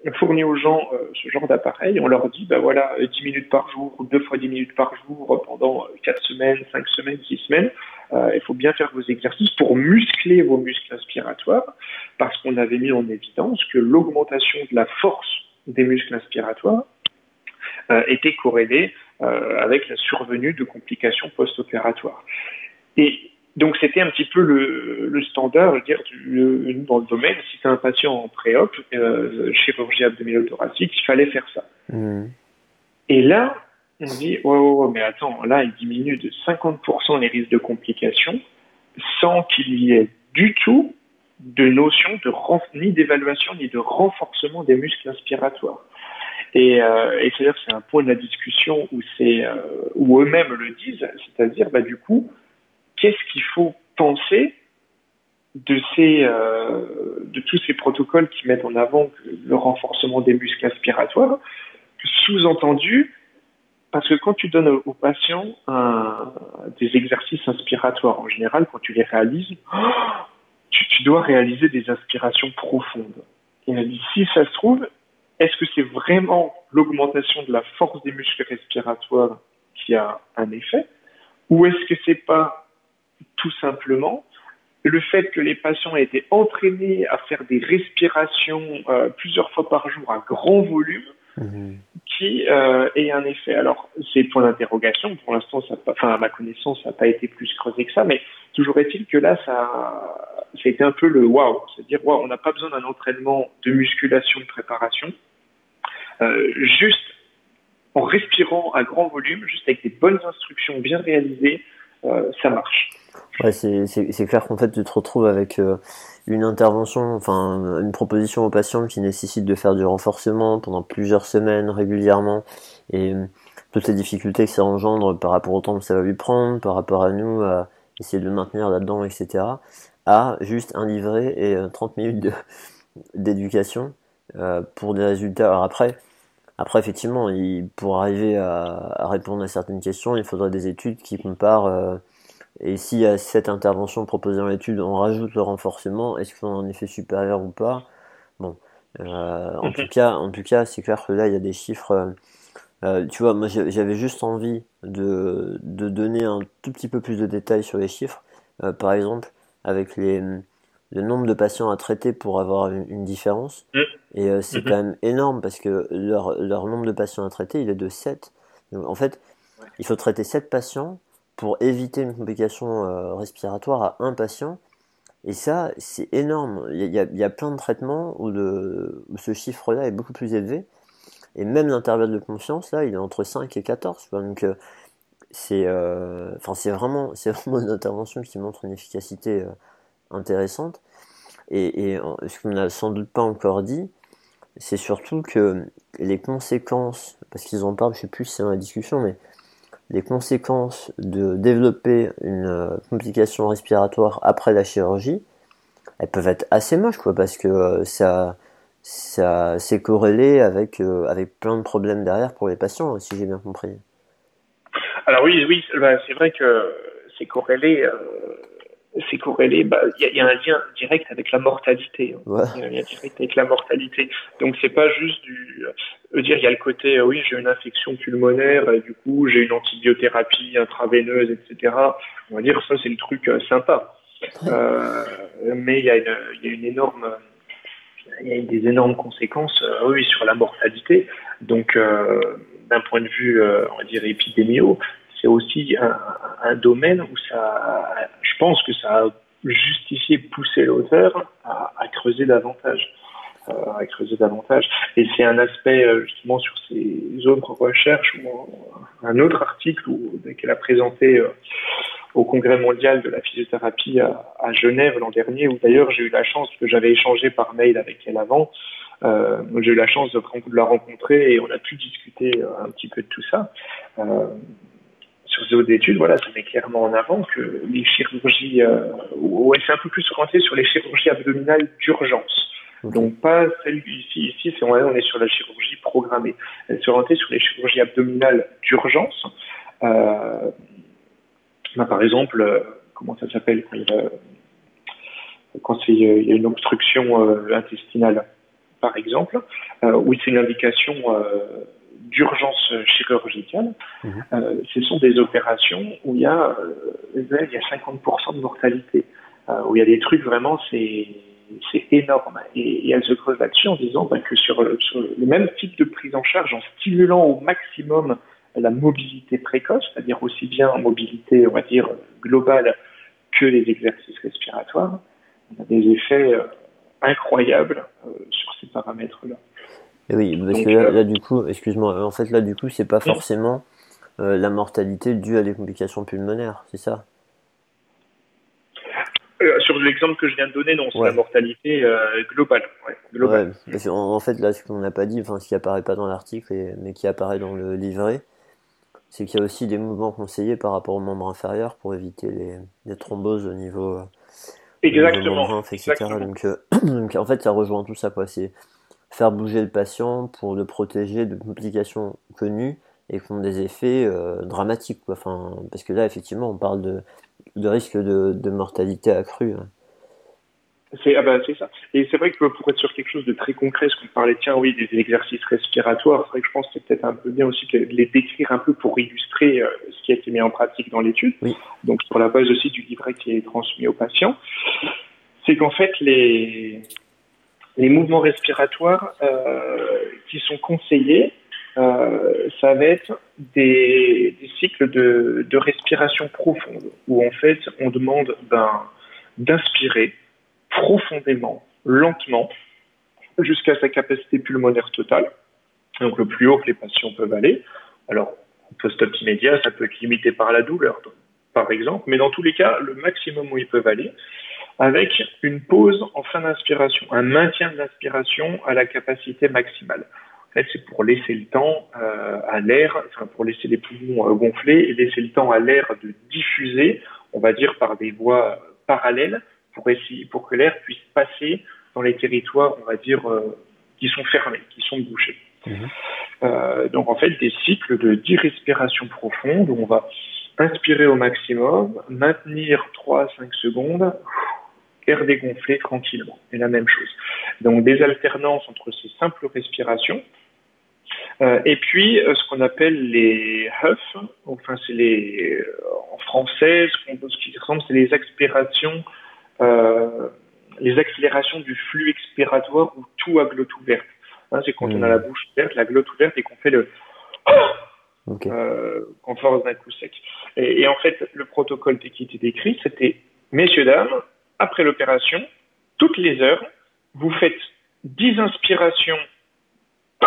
on fournit aux gens euh, ce genre d'appareil, on leur dit, bah voilà, 10 minutes par jour, deux fois 10 minutes par jour pendant 4 semaines, 5 semaines, 6 semaines, euh, il faut bien faire vos exercices pour muscler vos muscles inspiratoires, parce qu'on avait mis en évidence que l'augmentation de la force des muscles inspiratoires était corrélée euh, avec la survenue de complications post-opératoires. Et donc c'était un petit peu le, le standard, je veux dire, du, dans le domaine. Si c'est un patient en pré-op, euh, chirurgie abdominothoracique, il fallait faire ça. Mmh. Et là, on dit, oh, oh, mais attends, là, il diminue de 50% les risques de complications sans qu'il y ait du tout de notion de ni d'évaluation ni de renforcement des muscles inspiratoires. Et, euh, et c'est-à-dire c'est un point de la discussion où c'est euh, où eux-mêmes le disent, c'est-à-dire bah du coup, qu'est-ce qu'il faut penser de ces euh, de tous ces protocoles qui mettent en avant le renforcement des muscles aspiratoires, sous-entendu parce que quand tu donnes aux patients des exercices inspiratoires en général, quand tu les réalises, tu, tu dois réaliser des aspirations profondes. Dit si ça se trouve, est-ce que c'est vraiment l'augmentation de la force des muscles respiratoires qui a un effet Ou est-ce que c'est pas tout simplement le fait que les patients aient été entraînés à faire des respirations euh, plusieurs fois par jour à grand volume mhm. qui euh, ait un effet? Alors, c'est point d'interrogation. Pour l'instant, enfin, à ma connaissance, ça n'a pas été plus creusé que ça, mais toujours est-il que là, ça, ça a été un peu le waouh. C'est-à-dire, waouh, on n'a pas besoin d'un entraînement de musculation de préparation. Euh, juste en respirant à grand volume, juste avec des bonnes instructions bien réalisées, euh, ça marche. C'est clair qu'en fait tu te retrouves avec euh, une intervention, enfin une proposition au patient qui nécessite de faire du renforcement pendant plusieurs semaines régulièrement et toutes les difficultés que ça engendre par rapport au temps que ça va lui prendre, par rapport à nous à essayer de le maintenir là-dedans, etc. à juste un livret et 30 minutes d'éducation pour des résultats. Alors après, après, effectivement, il, pour arriver à, répondre à certaines questions, il faudrait des études qui comparent. Euh, et si à cette intervention proposée dans l'étude, on rajoute le renforcement, est-ce qu'on a un effet supérieur ou pas? Bon, euh, en tout cas, en tout cas, c'est clair que là, il y a des chiffres. Euh, tu vois, moi, j'avais juste envie de, de donner un tout petit peu plus de détails sur les chiffres. par exemple, avec les le nombre de patients à traiter pour avoir une, différence. Mm. Et euh, c'est mm-hmm. quand même énorme parce que leur, leur, nombre de patients à traiter, il est de 7. Donc, en fait, il faut traiter 7 patients pour éviter une complication euh, respiratoire à un patient. Et ça, c'est énorme. Il y, a, il y, a, plein de traitements où, le, ce chiffre-là est beaucoup plus élevé. Et même l'intervalle de confiance, là, il est entre 5 et 14. Donc, euh, c'est c'est vraiment, vraiment une intervention qui montre une efficacité intéressante. Et, et ce qu'on n'a sans doute pas encore dit, c'est surtout que les conséquences, parce qu'ils en parlent, je sais plus si c'est dans la discussion, mais les conséquences de développer une euh, complication respiratoire après la chirurgie, elles peuvent être assez moches, quoi, parce que euh, ça, ça c'est corrélé avec, euh, avec plein de problèmes derrière pour les patients, si j'ai bien compris. Alors oui, oui, bah, c'est vrai que c'est corrélé c'est corrélé, bah, il y, a un lien direct avec la mortalité. Hein. Il y a un lien direct avec la mortalité. Donc c'est pas juste du, euh, dire il y a le côté, euh, oui, j'ai une infection pulmonaire, et du coup j'ai une antibiothérapie intraveineuse, etc. On va dire ça c'est le truc euh, sympa. Euh, mais il y, y a une énorme, il y a des énormes conséquences, oui, sur la mortalité. Donc d'un point de vue, on va dire épidémiaux, c'est aussi un, un, domaine où ça, je pense que ça a justifié, poussé l'auteur à, à, creuser davantage. À creuser davantage. Et c'est un aspect justement sur ces autres recherches un autre article où, qu'elle a présenté au congrès mondial de la physiothérapie à, Genève l'an dernier, où d'ailleurs j'ai eu la chance, que j'avais échangé par mail avec elle avant, euh, j'ai eu la chance de, la rencontrer et on a pu discuter euh, un petit peu de tout ça. Euh, sur ces autres études, voilà, ça met clairement en avant que les chirurgies, euh, ouais, c'est un peu plus orienté sur les chirurgies abdominales d'urgence. Donc pas celle ici, ici c'est on est sur la chirurgie programmée. Elle est orientée sur les chirurgies abdominales d'urgence. Euh, bah, par exemple, euh, comment ça s'appelle quand il y a une obstruction intestinale par exemple, euh, où c'est une indication euh, d'urgence chirurgicale, mhm. euh, ce sont des opérations où il y a, il y a 50% de mortalité, où il y a des trucs vraiment, c'est c'est énorme. Et, elle se creuse là-dessus en disant bah, que sur, sur, le même type de prise en charge, en stimulant au maximum la mobilité précoce, c'est-à-dire aussi bien mobilité, on va dire, globale que les exercices respiratoires, on a des effets incroyable euh, sur ces paramètres-là. Oui, parce que là, du coup, excuse-moi, en fait là du coup c'est pas forcément euh, la mortalité due à des complications pulmonaires, c'est ça? euh, Sur l'exemple que je viens de donner, non, c'est la mortalité globale. globale. en, fait là, ce qu'on n'a pas dit, enfin ce qui apparaît pas dans l'article, mais qui apparaît dans le livret, c'est qu'il y a aussi des mouvements conseillés par rapport aux membres inférieurs pour éviter les, les thromboses au niveau Exactement. Euh, donc, en fait, ça rejoint tout ça, quoi. C'est faire bouger le patient pour le protéger de complications connues et qui ont des effets euh, dramatiques, quoi. Enfin, parce que là, effectivement, on parle de, de risque de, de mortalité accrue. Hein. C'est ah bah, ça. Et c'est vrai que pour être sur quelque chose de très concret, ce qu'on parlait, tiens, oui, des exercices respiratoires, c'est vrai que je pense que c'est peut-être un peu bien aussi de les décrire un peu pour illustrer euh, ce qui a été mis en pratique dans l'étude. Donc sur la base aussi du livret qui est transmis aux patients, c'est qu'en fait les les mouvements respiratoires euh, qui sont conseillés, euh, ça va être des, des cycles de, de respiration profonde où en fait on demande ben, d'inspirer profondément, lentement, jusqu'à sa capacité pulmonaire totale, donc le plus haut que les patients peuvent aller. Alors, post-op immédiat, ça peut être limité par la douleur, par exemple, mais dans tous les cas, le maximum où ils peuvent aller, avec une pause en fin d'inspiration, un maintien de l'inspiration à la capacité maximale. C'est pour laisser le temps euh, à l'air, enfin pour laisser les poumons euh, gonfler et laisser le temps à l'air de diffuser, on va dire par des voies parallèles, pour, essayer, pour que l'air puisse passer dans les territoires, on va dire, euh, qui sont fermés, qui sont bouchés. Euh, donc en fait, des cycles de 10 respirations profondes où on va inspirer au maximum, maintenir 3 à 5 secondes, air dégonflé tranquillement. Et la même chose. Donc des alternances entre ces simples respirations. Euh, et puis euh, ce qu'on appelle les huffs, enfin c'est les en français, ce, qui ressemble, c'est les expirations euh, les accélérations du flux expiratoire ou tout à glotte ouverte. Hein, c'est quand on a la hmm. bouche ouverte, la glotte ouverte et qu'on fait le euh, qu'on force d'un coup sec. Et, et, en fait, le protocole qui était décrit, c'était messieurs dames, après l'opération, toutes les heures, vous faites 10 inspirations,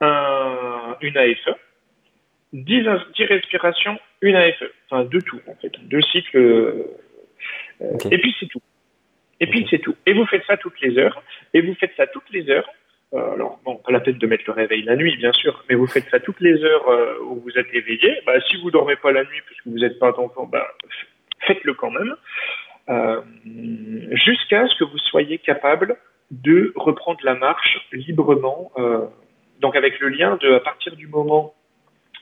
un, une AFE, 10, 10 respirations, une AFE. Enfin, deux tout, en fait. Deux cycles et puis c'est tout. Et puis c'est tout. Et vous faites ça toutes les heures. Et vous faites ça toutes les heures. Euh, alors, bon, pas la peine de mettre le réveil la nuit, bien sûr, mais vous faites ça toutes les heures euh, où vous êtes éveillé. Bah, si vous dormez pas la nuit parce que vous n'êtes pas un bah, faites-le quand même. Euh, jusqu'à ce que vous soyez capable de reprendre la marche librement. Euh, donc avec le lien de à partir du moment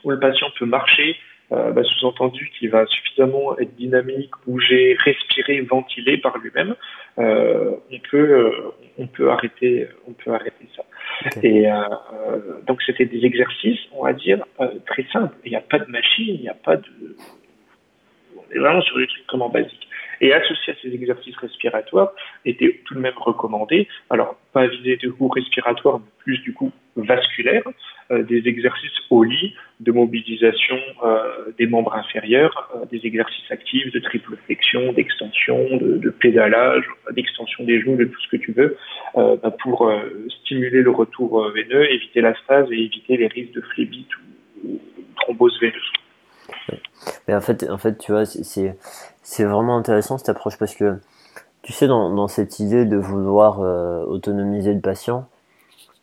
où le patient peut marcher, euh, bah, sous-entendu qu'il va suffisamment être dynamique, bouger, respirer, ventiler par lui-même, euh, on peut euh, on peut arrêter on peut arrêter ça. Et euh, donc c'était des exercices, on va dire très simples. Il n'y a pas de machine, il n'y a pas de est vraiment sur des trucs comment basiques. et associé à ces exercices respiratoires était tout de même recommandé. Alors, pas viser de coup respiratoire, mais plus du coup vasculaire, euh, des exercices au lit, de mobilisation euh, des membres inférieurs, euh, des exercices actifs de triple flexion, d'extension, de, pédalage, d'extension des genoux, de tout ce que tu veux, bah, pour stimuler le retour veineux, éviter la stase et éviter les risques de phlébite ou, thrombose veineuse. Mais en fait, en fait, tu vois, c'est c'est vraiment intéressant cette approche parce que tu sais dans, dans cette idée de vouloir autonomiser le patient,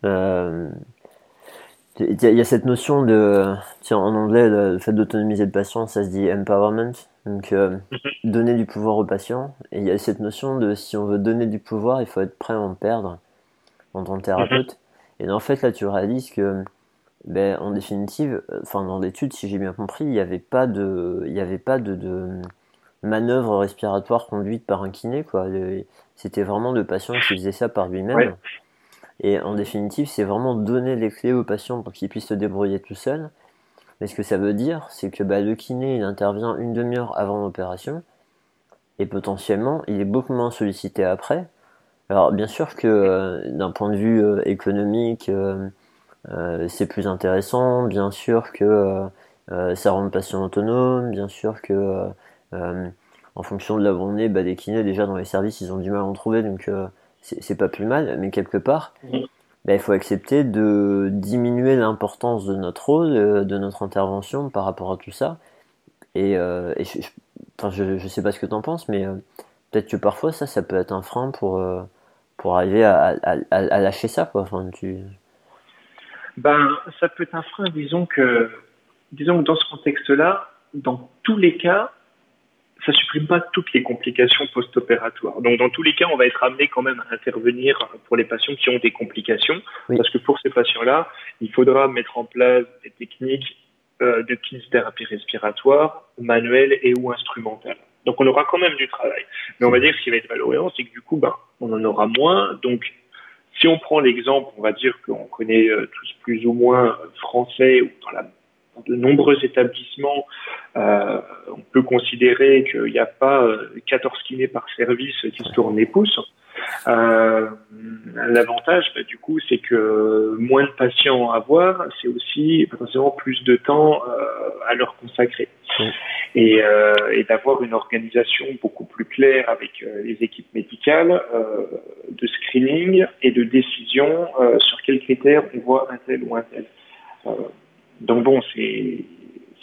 euh, il y, a cette notion de, tiens, en anglais, le fait d'autonomiser le patient, ça se dit empowerment, donc euh, mhm. donner du pouvoir au patient. Et il y a cette notion de, si on veut donner du pouvoir, il faut être prêt à en perdre en tant que thérapeute. Mhm. Et en fait, là, tu réalises que, ben, en définitive, enfin, dans l'étude, si j'ai bien compris, il n'y avait pas de, il y avait pas de, de manœuvre respiratoire conduite par un kiné, quoi. C'était vraiment le patient qui faisait ça par lui-même. Et en définitive, c'est vraiment donner les clés au patient pour qu'il puisse se débrouiller tout seul. Mais ce que ça veut dire, c'est que bah, le kiné, il intervient une demi-heure avant l'opération, et potentiellement, il est beaucoup moins sollicité après. Alors bien sûr que euh, d'un point de vue euh, économique, euh, c'est plus intéressant, bien sûr que ça rend le patient autonome, bien sûr que en fonction de la journée, bah, des kinés déjà dans les services, ils ont du mal à en trouver, donc c'est pas plus mal, mais quelque part, bah, il faut accepter de diminuer l'importance de notre rôle, euh, de notre intervention par rapport à tout ça. Et, euh, je, enfin, je, je, sais pas ce que tu en penses, mais euh, peut-être que parfois ça, ça peut être un frein pour, pour arriver à, à, à, lâcher ça. Quoi. Enfin, tu... ben, ça peut être un frein, disons que, disons que dans ce contexte-là, dans tous les cas, ça supprime pas toutes les complications post-opératoires. Donc, dans tous les cas, on va être amené quand même à intervenir pour les patients qui ont des complications, parce que pour ces patients-là, il faudra mettre en place des techniques euh, de kinésithérapie respiratoire, manuelle et ou instrumentale. Donc, on aura quand même du travail. Mais on va dire ce qui va être valorisant, c'est que du coup, ben, on en aura moins. Donc, si on prend l'exemple, on va dire qu'on connaît euh, tous plus ou moins français ou dans de nombreux établissements, euh, on peut considérer qu'il n'y a pas 14 euh, kinés par service qui se tournent les pouces. Euh, L'avantage, bah, du coup, c'est que moins de patients à voir, c'est aussi potentiellement plus de temps euh, à leur consacrer. Et, euh, et d'avoir une organisation beaucoup plus claire avec euh, les équipes médicales de screening et de décision sur quels critères on voit un tel ou un tel. Donc bon, c'est,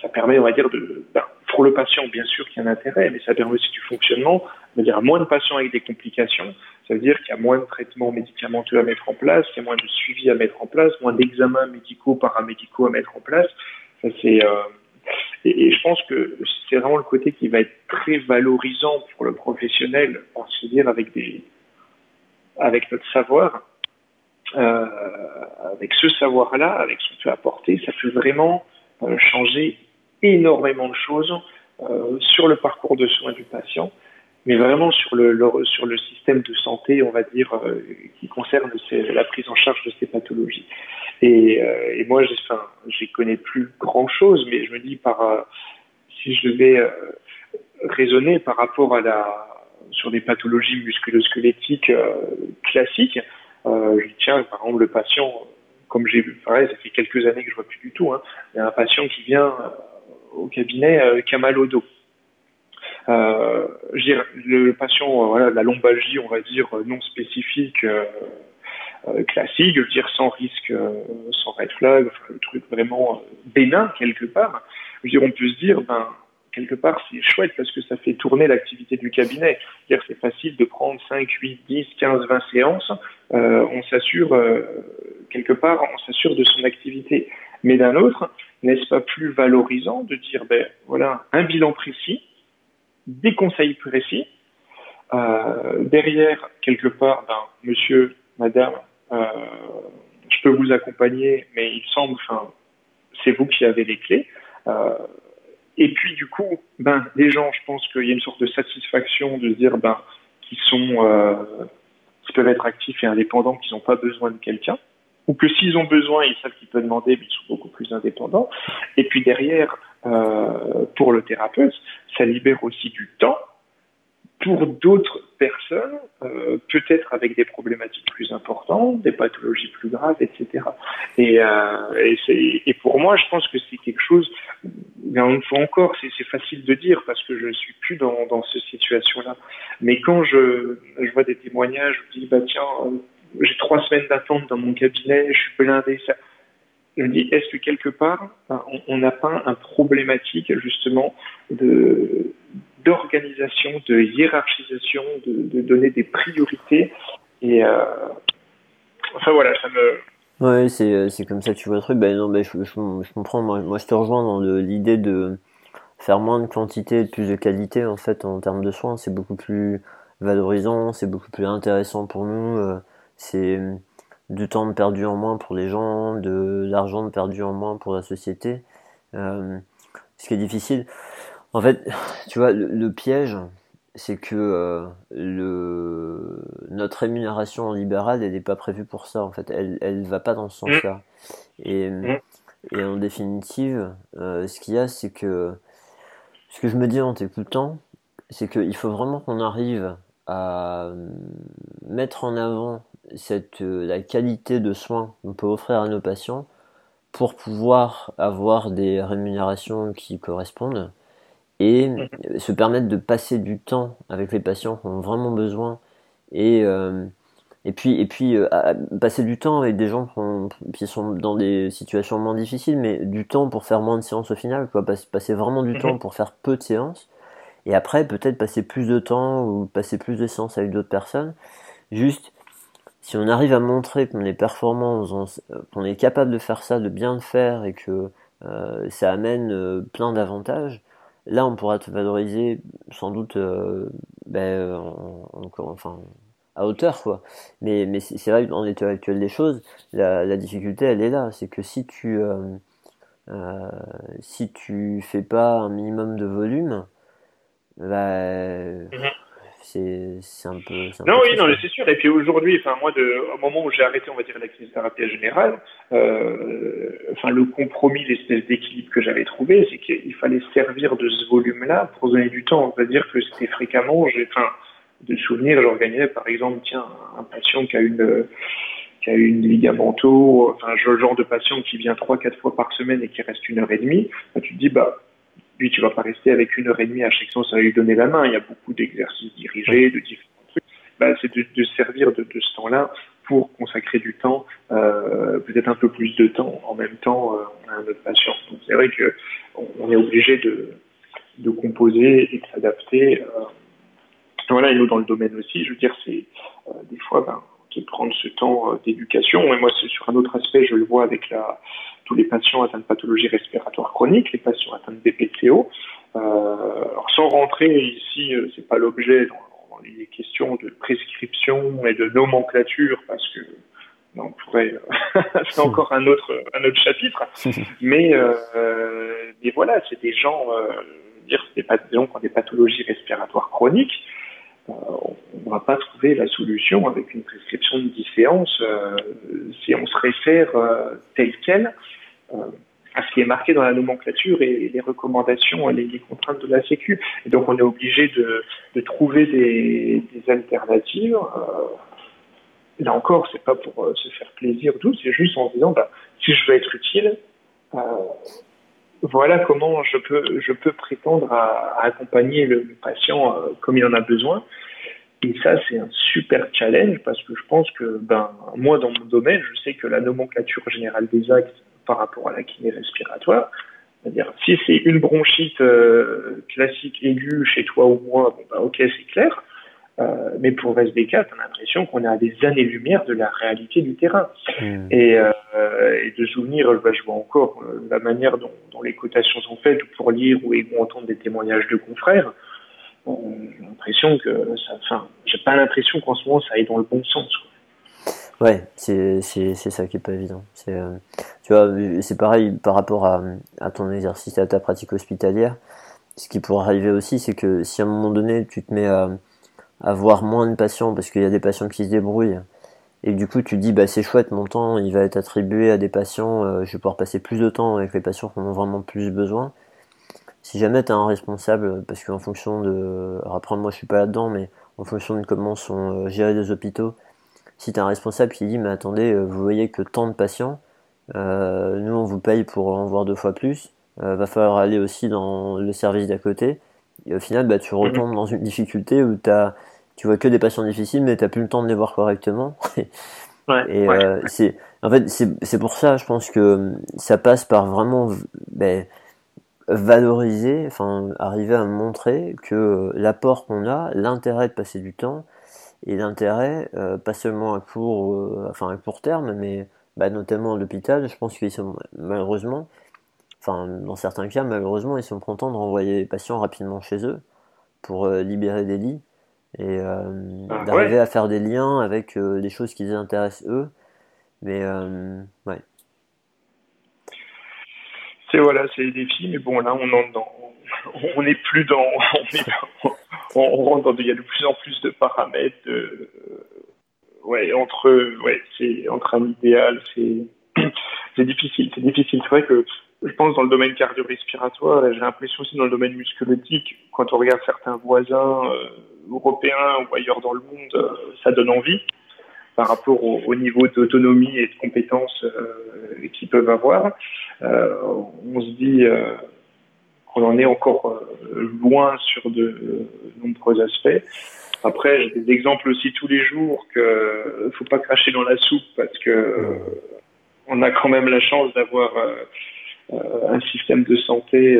ça permet, on va dire, de, ben, pour le patient, bien sûr qu'il y a un intérêt, mais ça permet aussi du fonctionnement. On dire, moins de patients avec des complications, ça veut dire qu'il y a moins de traitements médicamenteux à mettre en place, qu'il y a moins de suivi à mettre en place, moins d'examens médicaux, paramédicaux à mettre en place. Ça, c'est, euh, et, je pense que c'est vraiment le côté qui va être très valorisant pour le professionnel, on se dire avec des, avec notre savoir, euh, avec ce savoir-là, avec ce que tu as apporté, ça peut vraiment euh, changer énormément de choses euh, sur le parcours de soins du patient, mais vraiment sur le, sur le système de santé, on va dire, qui concerne la prise en charge de ces pathologies. Et, et moi, enfin, j'y connais plus grand-chose, mais je me dis, par, si je devais raisonner par rapport à la sur des pathologies musculo-squelettiques classiques, euh, je tiens, par exemple, le patient, comme j'ai vu, pareil, ça fait quelques années que je vois plus du tout, hein, il y a un patient qui vient euh, au cabinet euh, qui a mal au dos. Euh, le patient, voilà, la lombalgie, on va dire non spécifique, euh, classique, je veux dire sans risque, sans red flag, enfin, le truc vraiment bénin quelque part. Je veux dire, on peut se dire, ben, quelque part, c'est chouette parce que ça fait tourner l'activité du cabinet. C'est-à-dire c'est facile de prendre 5, 8, 10, 15, 20 séances. Euh, on s'assure, euh, quelque part, on s'assure de son activité. Mais d'un autre, n'est-ce pas plus valorisant de dire, ben voilà, un bilan précis, des conseils précis, euh, derrière, quelque part, ben, monsieur, madame, euh, je peux vous accompagner, mais il semble, enfin, c'est vous qui avez les clés. Euh, et puis du coup, ben les gens, je pense qu'il y a une sorte de satisfaction de se dire ben qu'ils sont, euh, qu'ils peuvent être actifs et indépendants, qu'ils n'ont pas besoin de quelqu'un, ou que s'ils ont besoin, ils savent qu'ils peuvent demander, mais ils sont beaucoup plus indépendants. Et puis derrière, euh, pour le thérapeute, ça libère aussi du temps pour d'autres personnes, euh, peut-être avec des problématiques plus importantes, des pathologies plus graves, etc. Et, euh, et, et pour moi, je pense que c'est quelque chose, une fois encore, c'est facile de dire parce que je suis plus dans, dans cette situation-là. Mais quand je, je vois des témoignages, je dis, bah tiens, euh, j'ai trois semaines d'attente dans mon cabinet, je suis blindé, ça. Je me dis, est-ce que quelque part, on n'a pas un problématique justement de d'organisation, de hiérarchisation, de, donner des priorités. Et euh, enfin voilà, ça me. Ouais, c'est, euh, comme ça que tu vois le truc. Ben non, ben, je, je, comprends. Moi, moi, je te rejoins dans l'idée de faire moins de quantité et plus de qualité en fait en termes de soins. C'est beaucoup plus valorisant, c'est beaucoup plus intéressant pour nous. Euh, c'est du temps perdu en moins pour les gens, de l'argent perdu en moins pour la société. Euh, ce qui est difficile, en fait, tu vois, le, piège, c'est que euh, le, notre rémunération libérale, elle n'est pas prévue pour ça. En fait, elle, elle va pas dans ce mmh. sens-là. Et, mmh. et en définitive, euh, ce qu'il y a, c'est que ce que je me dis en t'écoutant, c'est qu'il faut vraiment qu'on arrive à mettre en avant cette, euh, la qualité de soins qu'on peut offrir à nos patients pour pouvoir avoir des rémunérations qui correspondent et mhm. se permettre de passer du temps avec les patients qui ont vraiment besoin et euh, et puis et puis euh, passer du temps avec des gens qui, sont dans des situations moins difficiles mais du temps pour faire moins de séances au final quoi passer vraiment du mhm. temps pour faire peu de séances et après peut-être passer plus de temps ou passer plus de séances avec d'autres personnes juste si on arrive à montrer qu'on est performant qu'on est capable de faire ça de bien le faire et que euh, ça amène plein d'avantages Là, on pourra te valoriser sans doute euh, ben, enfin, à hauteur. Quoi. Mais, c'est vrai qu'en l'état actuel des choses, la, difficulté, elle est là. C'est que si tu, euh, euh, si tu fais pas un minimum de volume, ben, c'est un peu. non, oui, non, c'est sûr. Et puis aujourd'hui, enfin moi, de, au moment où j'ai arrêté, on va dire la kinésithérapie générale, euh, enfin le compromis, l'espèce d'équilibre que j'avais trouvé, c'est qu'il fallait servir de ce volume-là pour donner du temps. C'est-à-dire que c'était fréquemment, j'ai, enfin, de souvenirs, j'organisais par exemple, tiens, un patient qui a une qui a une ligamentaux, enfin, le genre de patient qui vient trois, quatre fois par semaine et qui reste une heure et demie, bah, tu te dis, bah, lui, tu vas pas rester avec une heure et demie à chaque séance à lui donner la main. Il y a beaucoup d'exercices dirigés, de différents trucs. Bah, c'est de, servir de, ce temps-là pour consacrer du temps, euh, peut-être un peu plus de temps en même temps euh, à un autre patient. Donc c'est vrai que on, est obligé de, de composer et de s'adapter. Euh. Voilà, et nous dans le domaine aussi, je veux dire, c'est euh, des fois ben, de prendre ce temps d'éducation. Et moi, c'est sur un autre aspect, je le vois avec la tous les patients atteints de pathologies respiratoires chroniques, les patients atteints de BPCO. Euh, alors sans rentrer ici, euh, c'est pas l'objet dans, les questions de prescription et de nomenclature, parce que ben, on pourrait, c'est encore un autre un autre chapitre. mais euh, mais voilà, c'est des gens, euh, dire c'est des, des gens qui ont des pathologies respiratoires chroniques. Euh, on ne va pas trouver la solution avec une prescription de 10 séances si on se réfère tel quel euh, à ce qui est marqué dans la nomenclature et les recommandations, les, les contraintes de la Sécu. Et donc on est obligé de, trouver des, alternatives. Euh, là encore, c'est pas pour euh, se faire plaisir tout, c'est juste en disant bah, si je veux être utile, euh, voilà comment je peux je peux prétendre à, à accompagner le, patient euh, comme il en a besoin. Et ça, c'est un super challenge parce que je pense que, ben, moi, dans mon domaine, je sais que la nomenclature générale des actes par rapport à la kiné respiratoire. C'est-à-dire, si c'est une bronchite euh, classique aiguë chez toi ou moi, bon, bah, ok, c'est clair. Euh, mais pour le reste des cas, tu as l'impression qu'on est à des années-lumière de la réalité du terrain. Hmm. Et, euh, et, de souvenir, bah, je vois encore euh, la manière dont, dont, les cotations sont faites, pour lire ou entendre des témoignages de confrères. j'ai l'impression que ça, enfin, j'ai pas l'impression qu'en ce moment ça aille dans le bon sens. Quoi. Ouais, c'est ça qui est pas évident. C'est tu vois, c'est pareil par rapport à, à, ton exercice et à ta pratique hospitalière. Ce qui pourrait arriver aussi, c'est que si à un moment donné tu te mets à, à voir moins de patients parce qu'il y a des patients qui se débrouillent et du coup tu dis bah c'est chouette mon temps il va être attribué à des patients, euh, je vais pouvoir passer plus de temps avec les patients qui en ont vraiment plus besoin. si jamais tu as un responsable, parce qu'en fonction de. Alors après, moi je suis pas là-dedans, mais en fonction de comment sont gérés les hôpitaux, si tu un responsable qui dit Mais attendez, vous voyez que tant de patients, nous on vous paye pour en voir deux fois plus, va falloir aller aussi dans le service d'à côté. Et au final, bah, tu retombes dans une difficulté où as, tu vois que des patients difficiles, mais tu plus le temps de les voir correctement. et c'est en fait c'est pour ça, je pense que ça passe par vraiment ben, valoriser, enfin arriver à montrer que l'apport qu'on a, l'intérêt de passer du temps et l'intérêt euh, pas seulement à court, euh, enfin à court terme, mais bah, notamment à l'hôpital, je pense qu'ils sont malheureusement, enfin dans certains cas malheureusement ils sont contents de renvoyer les patients rapidement chez eux pour euh, libérer des lits et ah, d'arriver à faire des liens avec des choses qui les intéressent eux. Mais ouais c'est voilà, c'est les défis, mais bon là on entre dans, on n'est plus dans, on, on rentre dans, il y a de plus en plus de paramètres, ouais, entre, ouais, c'est entre un idéal, c'est, c'est difficile, c'est difficile. C'est vrai que je pense dans le domaine cardio-respiratoire, j'ai l'impression aussi dans le domaine musculotique, quand on regarde certains voisins euh, européens ou ailleurs dans le monde, euh, ça donne envie par rapport au, niveau d'autonomie et de compétences euh, qu'ils peuvent avoir. On se dit qu'on en est encore loin sur de nombreux aspects. Après, j'ai des exemples aussi tous les jours que faut pas cracher dans la soupe parce que on a quand même la chance d'avoir un système de santé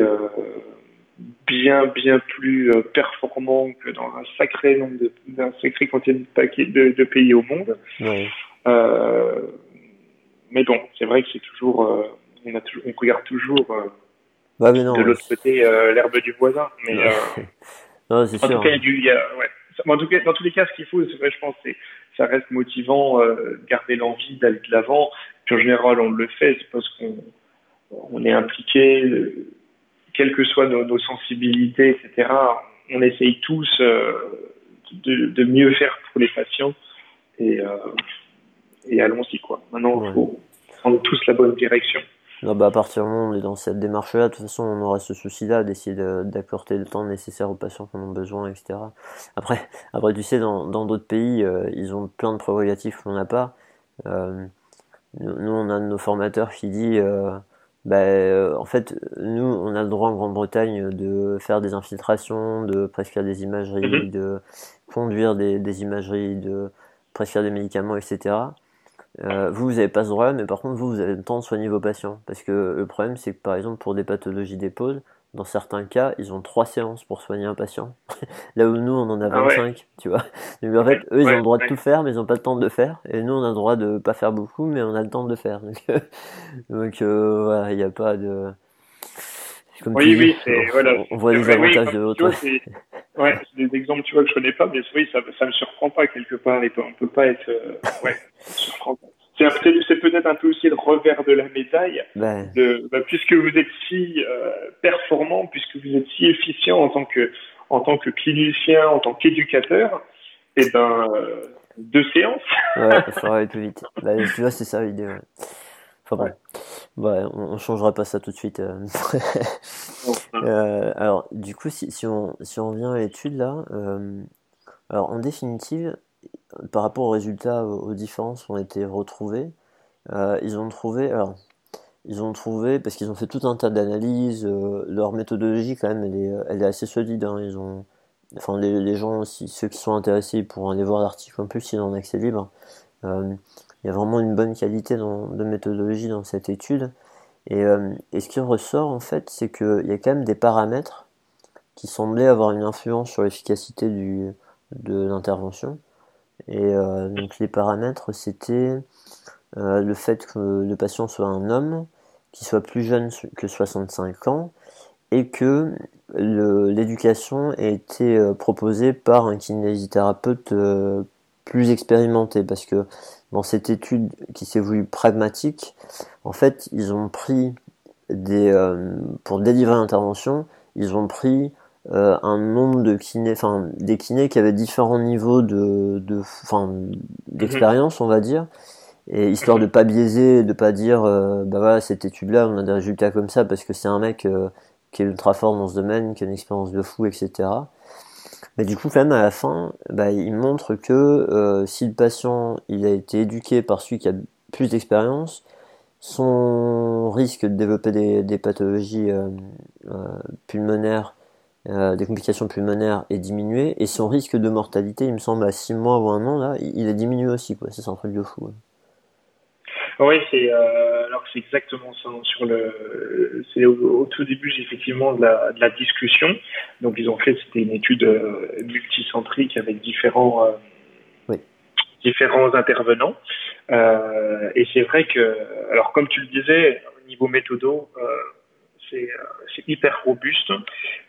bien bien plus euh, performant que dans un sacré nombre de d'un sacré quantité de, de, pays au monde. Euh, mais bon, c'est vrai que c'est toujours, euh, on, a toujours on regarde toujours de l'autre côté l'herbe du voisin. Mais non, c'est en tout cas, il y a ouais. En tout cas, dans tous les cas, ce qu'il faut, c'est vrai, je pense, c'est ça reste motivant, garder l'envie d'aller de l'avant. Puis en général, on le fait, c'est parce qu'on on est impliqué quelles que soient nos, sensibilités, etc., on essaye tous euh, de, mieux faire pour les patients et, euh, et allons-y quoi. Maintenant, il faut prendre tous la bonne direction. Non, bah à partir du moment où on est dans cette démarche-là, de toute façon, on aura ce souci-là d'essayer d'accorder le temps nécessaire aux patients qui en ont besoin, etc. Après, après tu sais, dans d'autres pays, euh, ils ont plein de prérogatives qu'on n'a pas. nous, on a nos formateurs qui dit euh, en fait, nous, on a le droit en Grande-Bretagne de faire des infiltrations, de prescrire des imageries, mhm. de conduire des, des, imageries, de prescrire des médicaments, etc. Euh, vous, vous n'avez pas ce droit, mais par contre, vous, vous avez le temps de soigner vos patients. Parce que le problème, c'est que par exemple, pour des pathologies d'épaule, dans certains cas, ils ont trois séances pour soigner un patient. Là où nous, on en a 25, ah tu vois. Donc, en fait, eux, ils ont le droit de tout faire, mais ils n'ont pas le temps de le faire. Et nous, on a le droit de pas faire beaucoup, mais on a le temps de le faire. Donc, euh, voilà, il n'y a pas de... Comme oui, oui, c'est, voilà. On voit les avantages de l'autre. Ouais, c'est des exemples, tu vois, que je connais pas, mais oui, ça, ça me surprend pas quelque part. On peut pas être, euh, ouais, ça surprend pas c'est peut-être un peu aussi le revers de la médaille. De, bah, puisque vous êtes si euh, performant, puisque vous êtes si efficient en tant que en tant que clinicien, en tant qu'éducateur, et eh ben euh, deux séances. ouais, ça va aller plus vite. Bah, tu vois, c'est ça l'idée. Enfin bon, ouais. on, changera pas ça tout de suite. Euh. alors, du coup, si, si, on, si on revient à l'étude là, alors en définitive, par rapport aux résultats, aux différences ont été retrouvées. Euh, ils ont trouvé, alors, ils ont trouvé, parce qu'ils ont fait tout un tas d'analyses, euh, leur méthodologie quand même, elle est, assez solide. Hein. ils ont, enfin, les, gens, ceux qui sont intéressés pourront aller voir l'article en plus, ils ont accès libre. Euh, il y a vraiment une bonne qualité de méthodologie dans cette étude. Et, et ce qui ressort en fait, c'est qu'il y a quand même des paramètres qui semblaient avoir une influence sur l'efficacité de l'intervention. Et euh, donc les paramètres, c'était euh, le fait que le patient soit un homme, qui soit plus jeune que 65 ans, et que l'éducation ait été euh, proposée par un kinésithérapeute plus expérimenté, parce que dans cette étude qui s'est voulue pragmatique, en fait, ils ont pris des, pour délivrer l'intervention, ils ont pris euh, un nombre de kinés, enfin des kinés qui avaient différents niveaux de, de enfin d'expérience, on va dire, et histoire de pas biaiser, de pas dire, euh, bah voilà cette étude-là, on a des résultats comme ça parce que c'est un mec euh, qui est ultra fort dans ce domaine, qui a une expérience de fou, etc. Mais du coup, quand même, à la fin, bah, il montre que euh, si le patient il a été éduqué par celui qui a plus d'expérience, son risque de développer des, des pathologies pulmonaires, euh, des complications pulmonaires est diminué, et son risque de mortalité, il me semble, à 6 mois ou un an, là, il est diminué aussi. Quoi. Ça, c'est un truc de fou. Oui, c'est euh, alors c'est exactement ça. Hein, sur le, c'est au, tout début effectivement de la, de la discussion. Donc ils ont fait c'était une étude euh, multicentrique avec différents euh, Oui. différents intervenants. Et c'est vrai que alors comme tu le disais au niveau méthodo, c'est euh, c'est hyper robuste.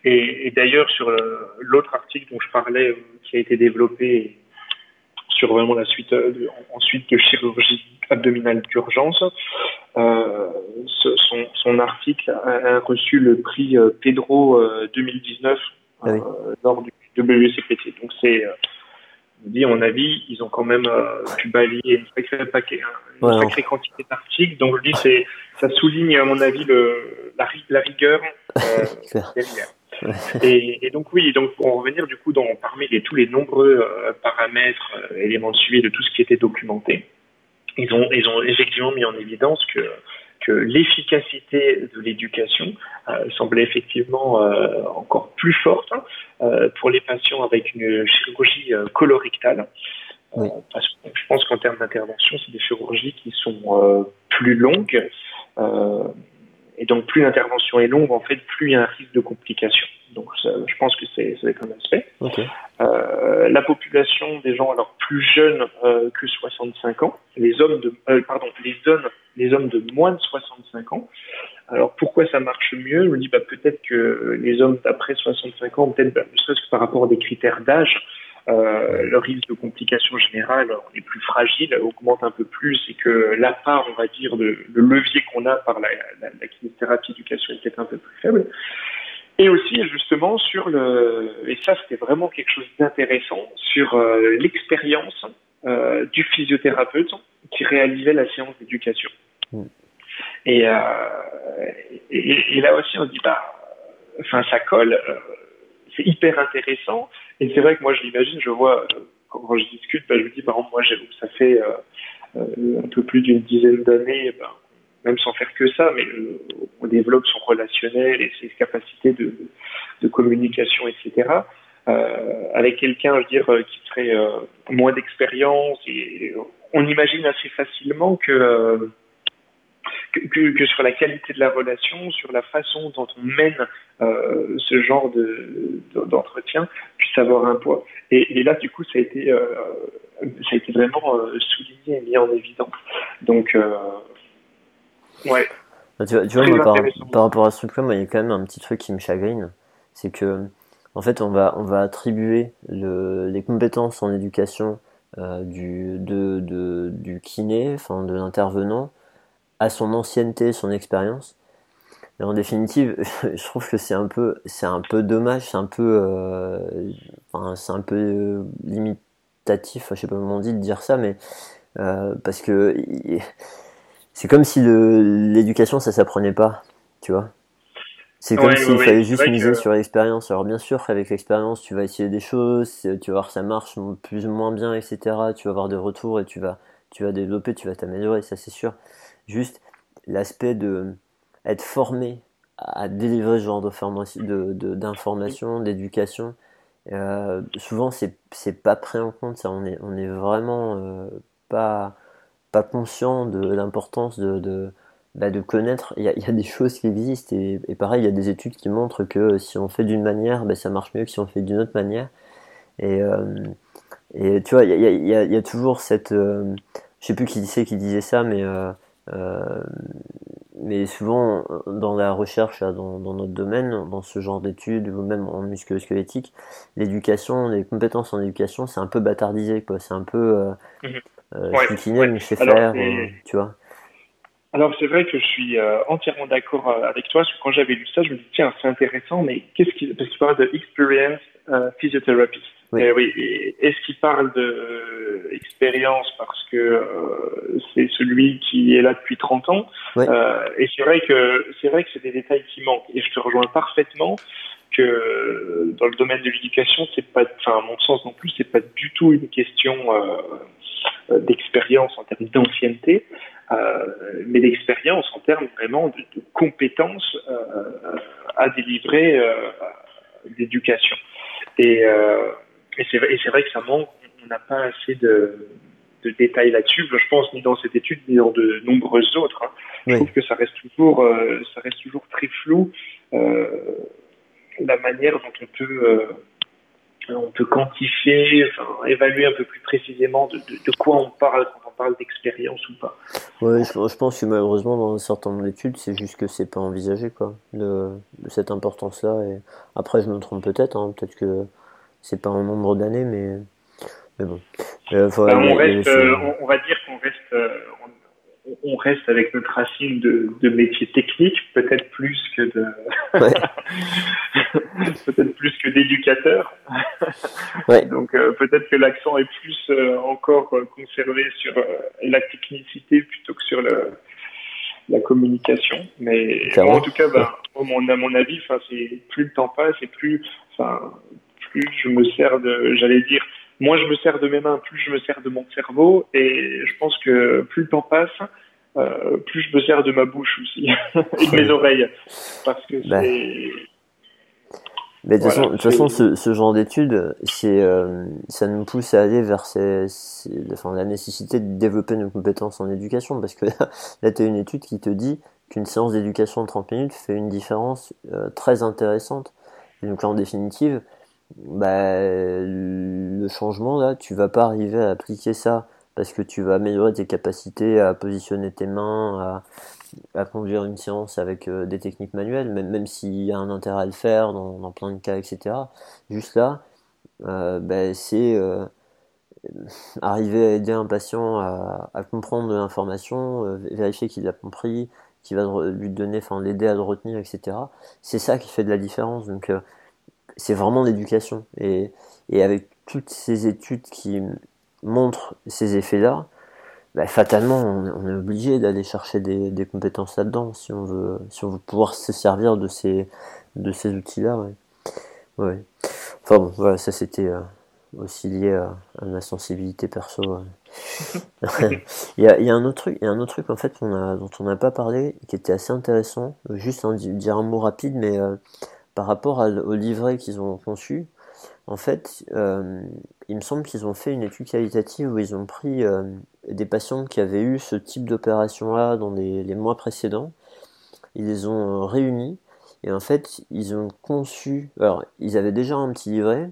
Et, et d'ailleurs sur euh, l'autre article dont je parlais euh, qui a été développé sur vraiment la suite de, ensuite de chirurgie abdominale d'urgence. Euh, ce- son, son article a, a reçu le prix Pedro euh, 2019 Ah oui. euh, lors du WCPT. Donc c'est, dis, à mon avis, ils ont quand même euh, pu balayer une sacrée, paquet, hein, une Ouais, sacrée quantité d'articles. Donc je dis, c'est, ça souligne à mon avis le, la, la rigueur euh. Et, et donc oui, donc pour en revenir du coup dans parmi les, tous les nombreux euh, paramètres, euh, éléments de suivi de tout ce qui était documenté, ils ont ils ont effectivement mis en évidence que que l'efficacité de l'éducation euh, semblait effectivement euh, encore plus forte euh, pour les patients avec une chirurgie euh, colorectale. Oui. Euh, parce que je pense qu'en termes d'intervention, c'est des chirurgies qui sont euh, plus longues. Et donc, plus l'intervention est longue, en fait, plus il y a un risque de complications. Donc, ça, je pense que c'est un aspect. Ok. Euh, la population des gens alors plus jeunes euh, que 65 ans, les hommes de euh, pardon, les hommes les hommes de moins de 65 ans. Alors pourquoi ça marche mieux? Je me dis bah peut-être que les hommes d'après 65 ans, peut-être bah, ne serait-ce que par rapport à des critères d'âge, euh, le risque de complications générales est plus fragile, augmente un peu plus et que la part, on va dire, de le levier qu'on a par la, la, la kinésithérapie éducation est peut-être un peu plus faible. Et aussi justement sur le et ça c'était vraiment quelque chose d'intéressant sur euh, l'expérience euh, du physiothérapeute qui réalisait la séance d'éducation. Mm. Et, euh, et, et là aussi on dit bah enfin ça colle, c'est hyper intéressant et c'est vrai que moi je l'imagine, je vois euh, quand je discute, bah, je me dis par exemple moi ça fait euh, euh, un peu plus d'une dizaine d'années, bah, même sans faire que ça, mais on développe son relationnel et ses capacités de, de communication, etc. Euh, avec quelqu'un, je veux dire, qui serait euh, moins d'expérience, et on imagine assez facilement que, que, que, que sur la qualité de la relation, sur la façon dont on mène euh, ce genre de de- d'entretien, puisse avoir un poids. Et, et là, du coup, ça a été, euh, ça a été vraiment euh, souligné et mis en évidence. Donc, ouais. Bah, tu vois, tu vois, Très moi, par, rapport à ce truc-là, moi, il y a quand même un petit truc qui me chagrine. C'est que, en fait, on va, on va attribuer le, les compétences en éducation du, de, de, du kiné, enfin, de l'intervenant, à son ancienneté, son expérience. Et en définitive, je trouve que c'est un peu, c'est un peu dommage, c'est un peu, euh, enfin, c'est un peu euh, limitatif, je sais pas comment on dit de dire ça, mais euh, parce que c'est comme si l'éducation ça s'apprenait pas, tu vois. C'est comme Ouais, s'il ouais, fallait juste miser que- sur l'expérience. Alors bien sûr qu'avec l'expérience tu vas essayer des choses, tu vas voir ça marche plus ou moins bien, etc. Tu vas avoir des retours et tu vas, tu vas développer, tu vas t'améliorer, ça c'est sûr. Juste l'aspect de être formé à délivrer ce genre de formation, de, de- d'éducation. Euh, souvent c'est pas pris en compte, ça. On est on est vraiment euh, pas pas conscient de l'importance de, de, bah, de connaître. Il y, a, il y a des choses qui existent et, et pareil, il y a des études qui montrent que si on fait d'une manière, bah, ça marche mieux que si on fait d'une autre manière. Et, euh, et tu vois, il y a, il y a, toujours cette. Euh, je sais plus qui qui disait ça, mais. Euh, mais souvent, dans la recherche, dans, dans notre domaine, dans ce genre d'études, ou même en musculo-squelettique, l'éducation, les compétences en éducation, c'est un peu bâtardisé, quoi. C'est un peu. Euh, Mhm. euh, Ouais, kiné, ouais. Alors, faire, euh, tu vois. Alors c'est vrai que je suis euh, entièrement d'accord avec toi, quand j'avais lu ça, je me dis tiens c'est intéressant, mais qu'est-ce qui parce que tu parles de experience euh, physiothérapeute. Oui. Et oui. Est-ce qu'il parle de expérience parce que euh, c'est celui qui est là depuis 30 ans? Euh, Et c'est vrai que c'est vrai que c'est des détails qui manquent. Et je te rejoins parfaitement que dans le domaine de l'éducation, c'est pas, enfin à mon sens non plus, c'est pas du tout une question euh, d'expérience en termes d'ancienneté, euh, mais d'expérience en termes vraiment de, de compétences euh, à délivrer d'éducation. Et, et c'est vrai, vrai que ça manque, on n'a pas assez de, de détails là-dessus, je pense, ni dans cette étude, ni dans de nombreuses autres. Hein. Je trouve que ça reste toujours, ça reste toujours très flou. Euh, la manière dont on peut, euh, on peut quantifier, enfin, évaluer un peu plus précisément de, de, quoi on parle quand on parle d'expérience ou pas. Oui, je, pense que malheureusement dans un certain nombre d'études, c'est juste que c'est pas envisagé quoi, de, cette importance-là. Et après, je me trompe peut-être, hein, peut-être que c'est pas un nombre d'années, mais mais bon. Euh, ben, on, reste, euh, on, va dire qu'on reste, on reste avec notre racine de, de métier technique, peut-être plus que de, peut-être plus que d'éducateur. Ouais. Donc euh, peut-être que l'accent est plus euh, encore conservé sur euh, la technicité plutôt que sur le, la communication. Mais en tout cas, bah, à mon avis, c'est plus le temps passe et plus, enfin, plus je me sers de, j'allais dire, moins je me sers de mes mains, plus je me sers de mon cerveau. Et je pense que plus le temps passe, euh, plus je me sers de ma bouche aussi et de mes oreilles. Parce que bah. c'est. Mais de toute façon, ce, ce, genre d'études, c'est, euh, ça nous pousse à aller vers ces, enfin, la nécessité de développer nos compétences en éducation. Parce que là, tu as une étude qui te dit qu'une séance d'éducation de 30 minutes fait une différence euh, très intéressante. Et donc, en définitive, bah, le changement, là, tu vas pas arriver à appliquer ça parce que tu vas améliorer tes capacités à positionner tes mains, à, conduire une séance avec euh, des techniques manuelles, même, même s'il y a un intérêt à le faire dans, plein de cas, etc. Juste là, euh, ben, c'est euh, arriver à aider un patient à, à comprendre l'information, euh, vérifier qu'il a compris, qu'il va lui donner, enfin l'aider à le retenir, etc. C'est ça qui fait de la différence. Donc c'est vraiment l'éducation. Et, et avec toutes ces études qui montre ces effets-là, bah, fatalement, on, est obligé d'aller chercher des, des compétences là-dedans si on veut, si on veut pouvoir se servir de ces, de ces outils-là. Ouais. ouais. Enfin bon, voilà, ça c'était euh, aussi lié à, à, ma sensibilité perso. il, y a, il, y a, un autre truc, il y a un autre truc en fait on a, dont on n'a pas parlé, qui était assez intéressant. Juste hein, dire un mot rapide, mais euh, par rapport au livret qu'ils ont conçu, en fait, euh, il me semble qu'ils ont fait une étude qualitative où ils ont pris euh, des patients qui avaient eu ce type d'opération-là dans les, mois précédents. Ils les ont euh, réunis et en fait, ils ont conçu. Alors, ils avaient déjà un petit livret.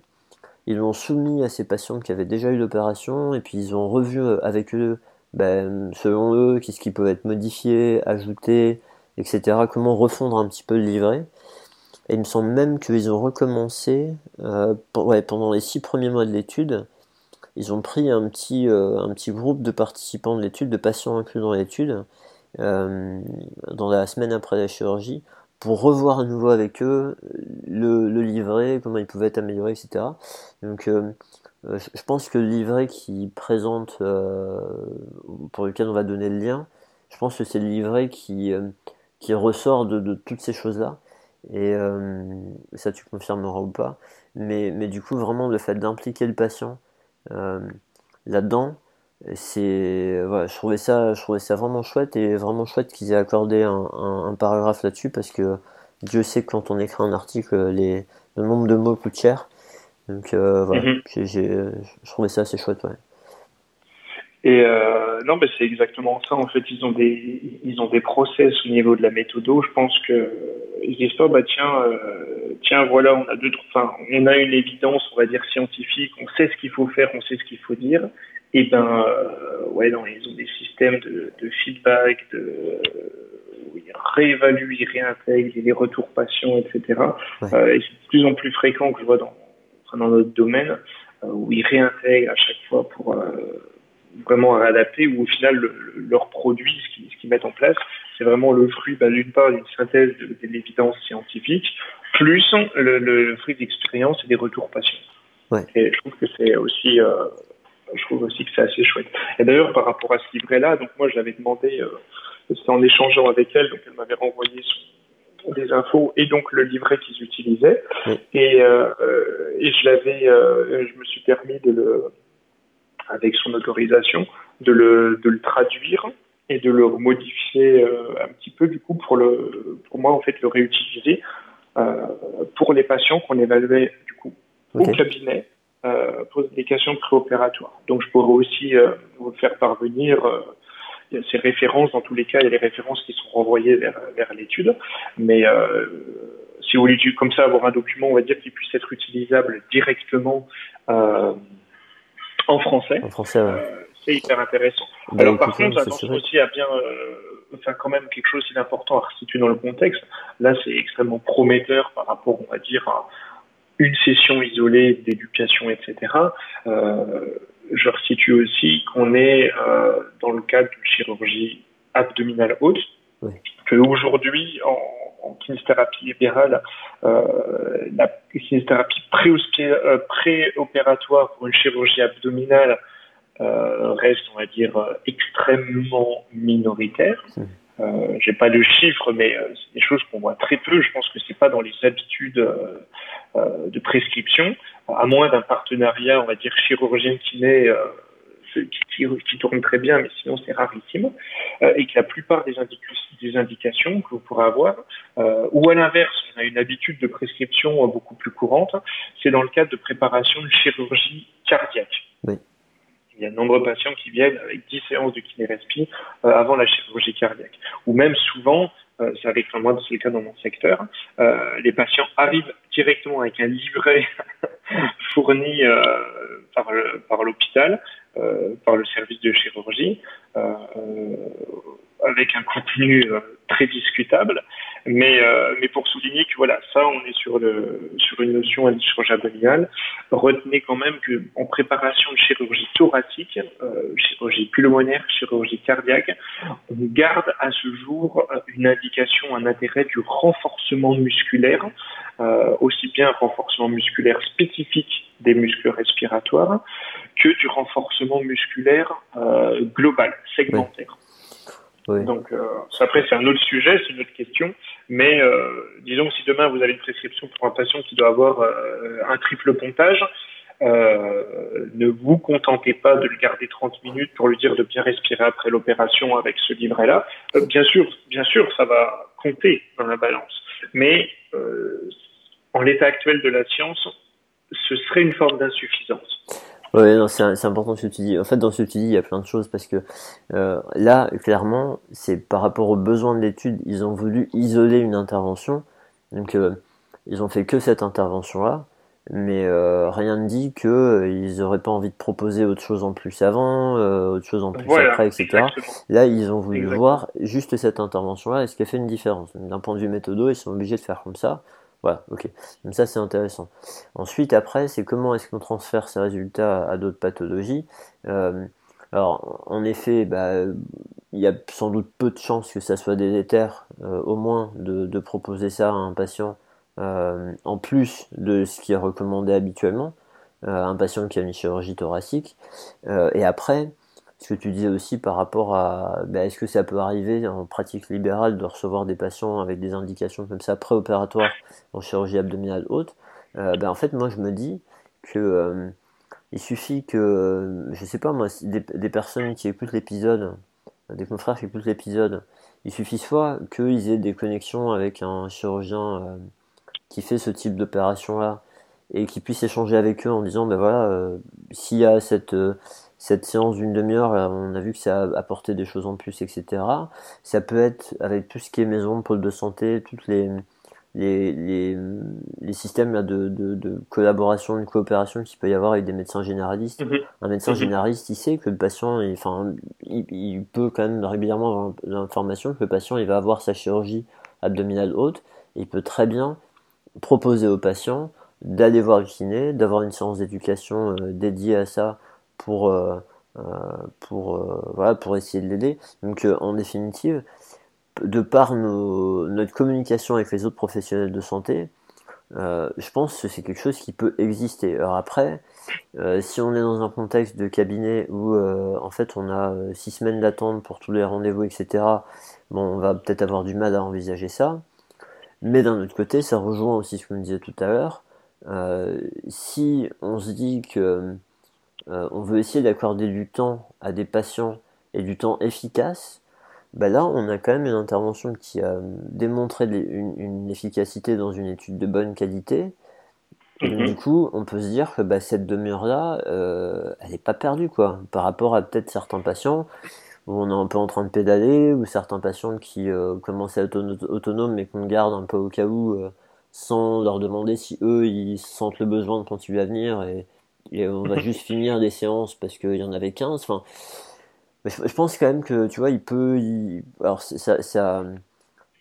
Ils l'ont soumis à ces patients qui avaient déjà eu l'opération et puis ils ont revu avec eux, ben, selon eux, qu'est-ce qui peut être modifié, ajouté, etc. Comment refondre un petit peu le livret. Et il me semble même qu'ils ont recommencé euh, pendant les six premiers mois de l'étude. Ils ont pris un petit, euh, un petit groupe de participants de l'étude, de patients inclus dans l'étude, euh, dans la semaine après la chirurgie, pour revoir à nouveau avec eux le, le livret, comment il pouvait être amélioré, etc. Donc je pense que le livret qui présente, pour lequel on va donner le lien, je pense que c'est le livret qui, qui ressort de, de toutes ces choses-là. Et euh, ça, tu confirmeras ou pas. Mais, mais du coup, vraiment, le fait d'impliquer le patient euh, là-dedans, c'est voilà, je trouvais ça je trouvais ça vraiment chouette et vraiment chouette qu'ils aient accordé un, un, paragraphe là-dessus parce que Dieu sait que quand on écrit un article les le nombre de mots coûte cher. Donc euh, voilà. Mm je trouvais ça assez chouette ouais et euh, non, mais c'est exactement ça. En fait, ils ont des ils ont des process au niveau de la méthodo. Je pense que ils disent pas bah tiens euh, tiens voilà on a deux enfin on a une évidence on va dire scientifique, on sait ce qu'il faut faire, on sait ce qu'il faut dire. Et ben euh, ouais non ils ont des systèmes de, de feedback, de où ils réévaluent, ils réintègrent, les retours patients, etc. Euh, et c'est de plus en plus fréquent que je vois dans dans notre domaine euh, où ils réintègrent à chaque fois pour vraiment à adapter ou au final leur produit, ce qu'ils mettent en place, c'est vraiment le fruit, bah, d'une part, d'une synthèse de, de l'évidence scientifique, plus le, le, fruit d'expérience et des retours patients. Ouais. Et je trouve que c'est aussi, euh, je trouve aussi que c'est assez chouette. Et d'ailleurs, par rapport à ce livret-là, donc moi, j'avais demandé, euh, c'était en échangeant avec elle, donc elle m'avait renvoyé son, des infos et donc le livret qu'ils utilisaient. Et, euh, et je l'avais, euh, je me suis permis de le, avec son autorisation, de le, de le traduire et de le modifier euh, un petit peu du coup pour le, pour moi en fait le réutiliser euh, pour les patients qu'on évaluait du coup au cabinet euh, pour des questions préopératoires. Donc je pourrais aussi euh, vous faire parvenir euh, ces références. Dans tous les cas, il y a les références qui sont renvoyées vers, vers l'étude. Mais euh, si vous voulez comme ça avoir un document, on va dire, qui puisse être utilisable directement euh, en français, en français ouais. c'est hyper intéressant. Ben, Alors par contre, attention aussi à bien enfin quand même quelque chose d'important à resituer dans le contexte. Là, c'est extrêmement prometteur par rapport, on va dire, à une session isolée d'éducation, etc. Euh, je resitue aussi qu'on est euh, dans le cadre d'une chirurgie abdominale haute, oui. qu'aujourd'hui, en, en kinésithérapie libérale, euh, la kinésithérapie euh, préopératoire pour une chirurgie abdominale euh, reste, on va dire, extrêmement minoritaire. Mmh. Euh, J'ai pas de chiffres, mais euh, c'est des choses qu'on voit très peu. Je pense que c'est pas dans les habitudes euh, de prescription, à moins d'un partenariat, on va dire chirurgien kiné qui, qui, qui, tourne très bien, mais sinon c'est rarissime, et que la plupart des, indic des, indications que vous pourrez avoir, ou à l'inverse, on a une habitude de prescription beaucoup plus courante, c'est dans le cadre de préparation de chirurgie cardiaque. Oui. Il y a de nombreux patients qui viennent avec 10 séances de kinérespi euh, avant la chirurgie cardiaque. Ou même souvent, euh, ça arrive moi, c'est le cas dans mon secteur, euh, les patients arrivent directement avec un livret fourni euh, par, l'hôpital, euh, par le service de chirurgie, euh, avec un contenu très discutable. Mais, euh, mais pour souligner que voilà, ça, on est sur, le, sur une notion de chirurgie. Retenez quand même que en préparation de chirurgie thoracique, euh, chirurgie pulmonaire, chirurgie cardiaque, on garde à ce jour une indication, un intérêt du renforcement musculaire, euh, aussi bien un renforcement musculaire spécifique des muscles respiratoires que du renforcement musculaire euh, global, segmentaire. Oui. Oui. Donc euh, après c'est un autre sujet, c'est une autre question, mais euh, disons que si demain vous avez une prescription pour un patient qui doit avoir euh, un triple pontage, euh, ne vous contentez pas de le garder 30 minutes pour lui dire de bien respirer après l'opération avec ce livret-là. Bien sûr, bien sûr, ça va compter dans la balance, mais en l'état actuel de la science, ce serait une forme d'insuffisance. Ouais, non, c'est important ce que tu dis. En fait, dans ce que tu dis, il y a plein de choses parce que euh, là, clairement, c'est par rapport aux besoins de l'étude, ils ont voulu isoler une intervention. Donc, euh, ils ont fait que cette intervention-là, mais euh, rien ne dit que euh, ils auraient pas envie de proposer autre chose en plus avant, euh, autre chose en plus voilà, après, etc. Exactement. Là, ils ont voulu exactement. voir juste cette intervention-là, est-ce qu'elle fait une différence. D'un point de vue méthodo, ils sont obligés de faire comme ça. Voilà, ok. Donc ça c'est intéressant. Ensuite, après, c'est comment est-ce qu'on transfère ces résultats à, d'autres pathologies. Euh, alors, en effet, bah, il y a sans doute peu de chances que ça soit délétère, euh, au moins, de, proposer ça à un patient euh, en plus de ce qui est recommandé habituellement, euh, un patient qui a une chirurgie thoracique. Et après, ce que tu disais aussi par rapport à ben, est-ce que ça peut arriver en pratique libérale de recevoir des patients avec des indications comme ça préopératoires en chirurgie abdominale haute euh, ben, en fait moi je me dis que euh, il suffit que je sais pas moi des, personnes qui écoutent l'épisode des confrères qui écoutent l'épisode il suffit soit qu'ils aient des connexions avec un chirurgien euh, qui fait ce type d'opération là et qui puissent échanger avec eux en disant ben voilà euh, s'il y a cette cette séance d'une demi-heure, on a vu que ça a apporté des choses en plus, etc. Ça peut être avec tout ce qui est maison, pôle de santé, toutes les les, les, les systèmes là, de, de, de collaboration, de coopération qu'il peut y avoir avec des médecins généralistes. Mmh. Un médecin mmh. généraliste, il sait que le patient, il, enfin, il, il peut quand même régulièrement avoir l'information que le patient, il va avoir sa chirurgie abdominale haute. Et il peut très bien proposer au patient d'aller voir le kiné, d'avoir une séance d'éducation euh, dédiée à ça pour euh, pour euh, voilà pour essayer de l'aider. Donc euh, en définitive, de par notre communication avec les autres professionnels de santé, euh, je pense que c'est quelque chose qui peut exister. Alors après, euh, si on est dans un contexte de cabinet où euh, en fait on a six semaines d'attente pour tous les rendez-vous, etc., bon, on va peut-être avoir du mal à envisager ça. Mais d'un autre côté, ça rejoint aussi ce que me disait tout à l'heure. si on se dit que on veut essayer d'accorder du temps à des patients et du temps efficace, bah là, on a quand même une intervention qui a démontré une, efficacité dans une étude de bonne qualité. Et mhm. du coup, on peut se dire que bah, cette demi-heure-là, euh, elle n'est pas perdue, quoi, par rapport à peut-être certains patients où on est un peu en train de pédaler, ou certains patients qui euh, commencent à être autonomes mais qu'on garde un peu au cas où, euh, sans leur demander si eux, ils sentent le besoin de continuer à venir, et, et on va juste finir des séances parce qu'il y en avait 15. Enfin, je, pense quand même que, tu vois, il peut. alors, ça, ça,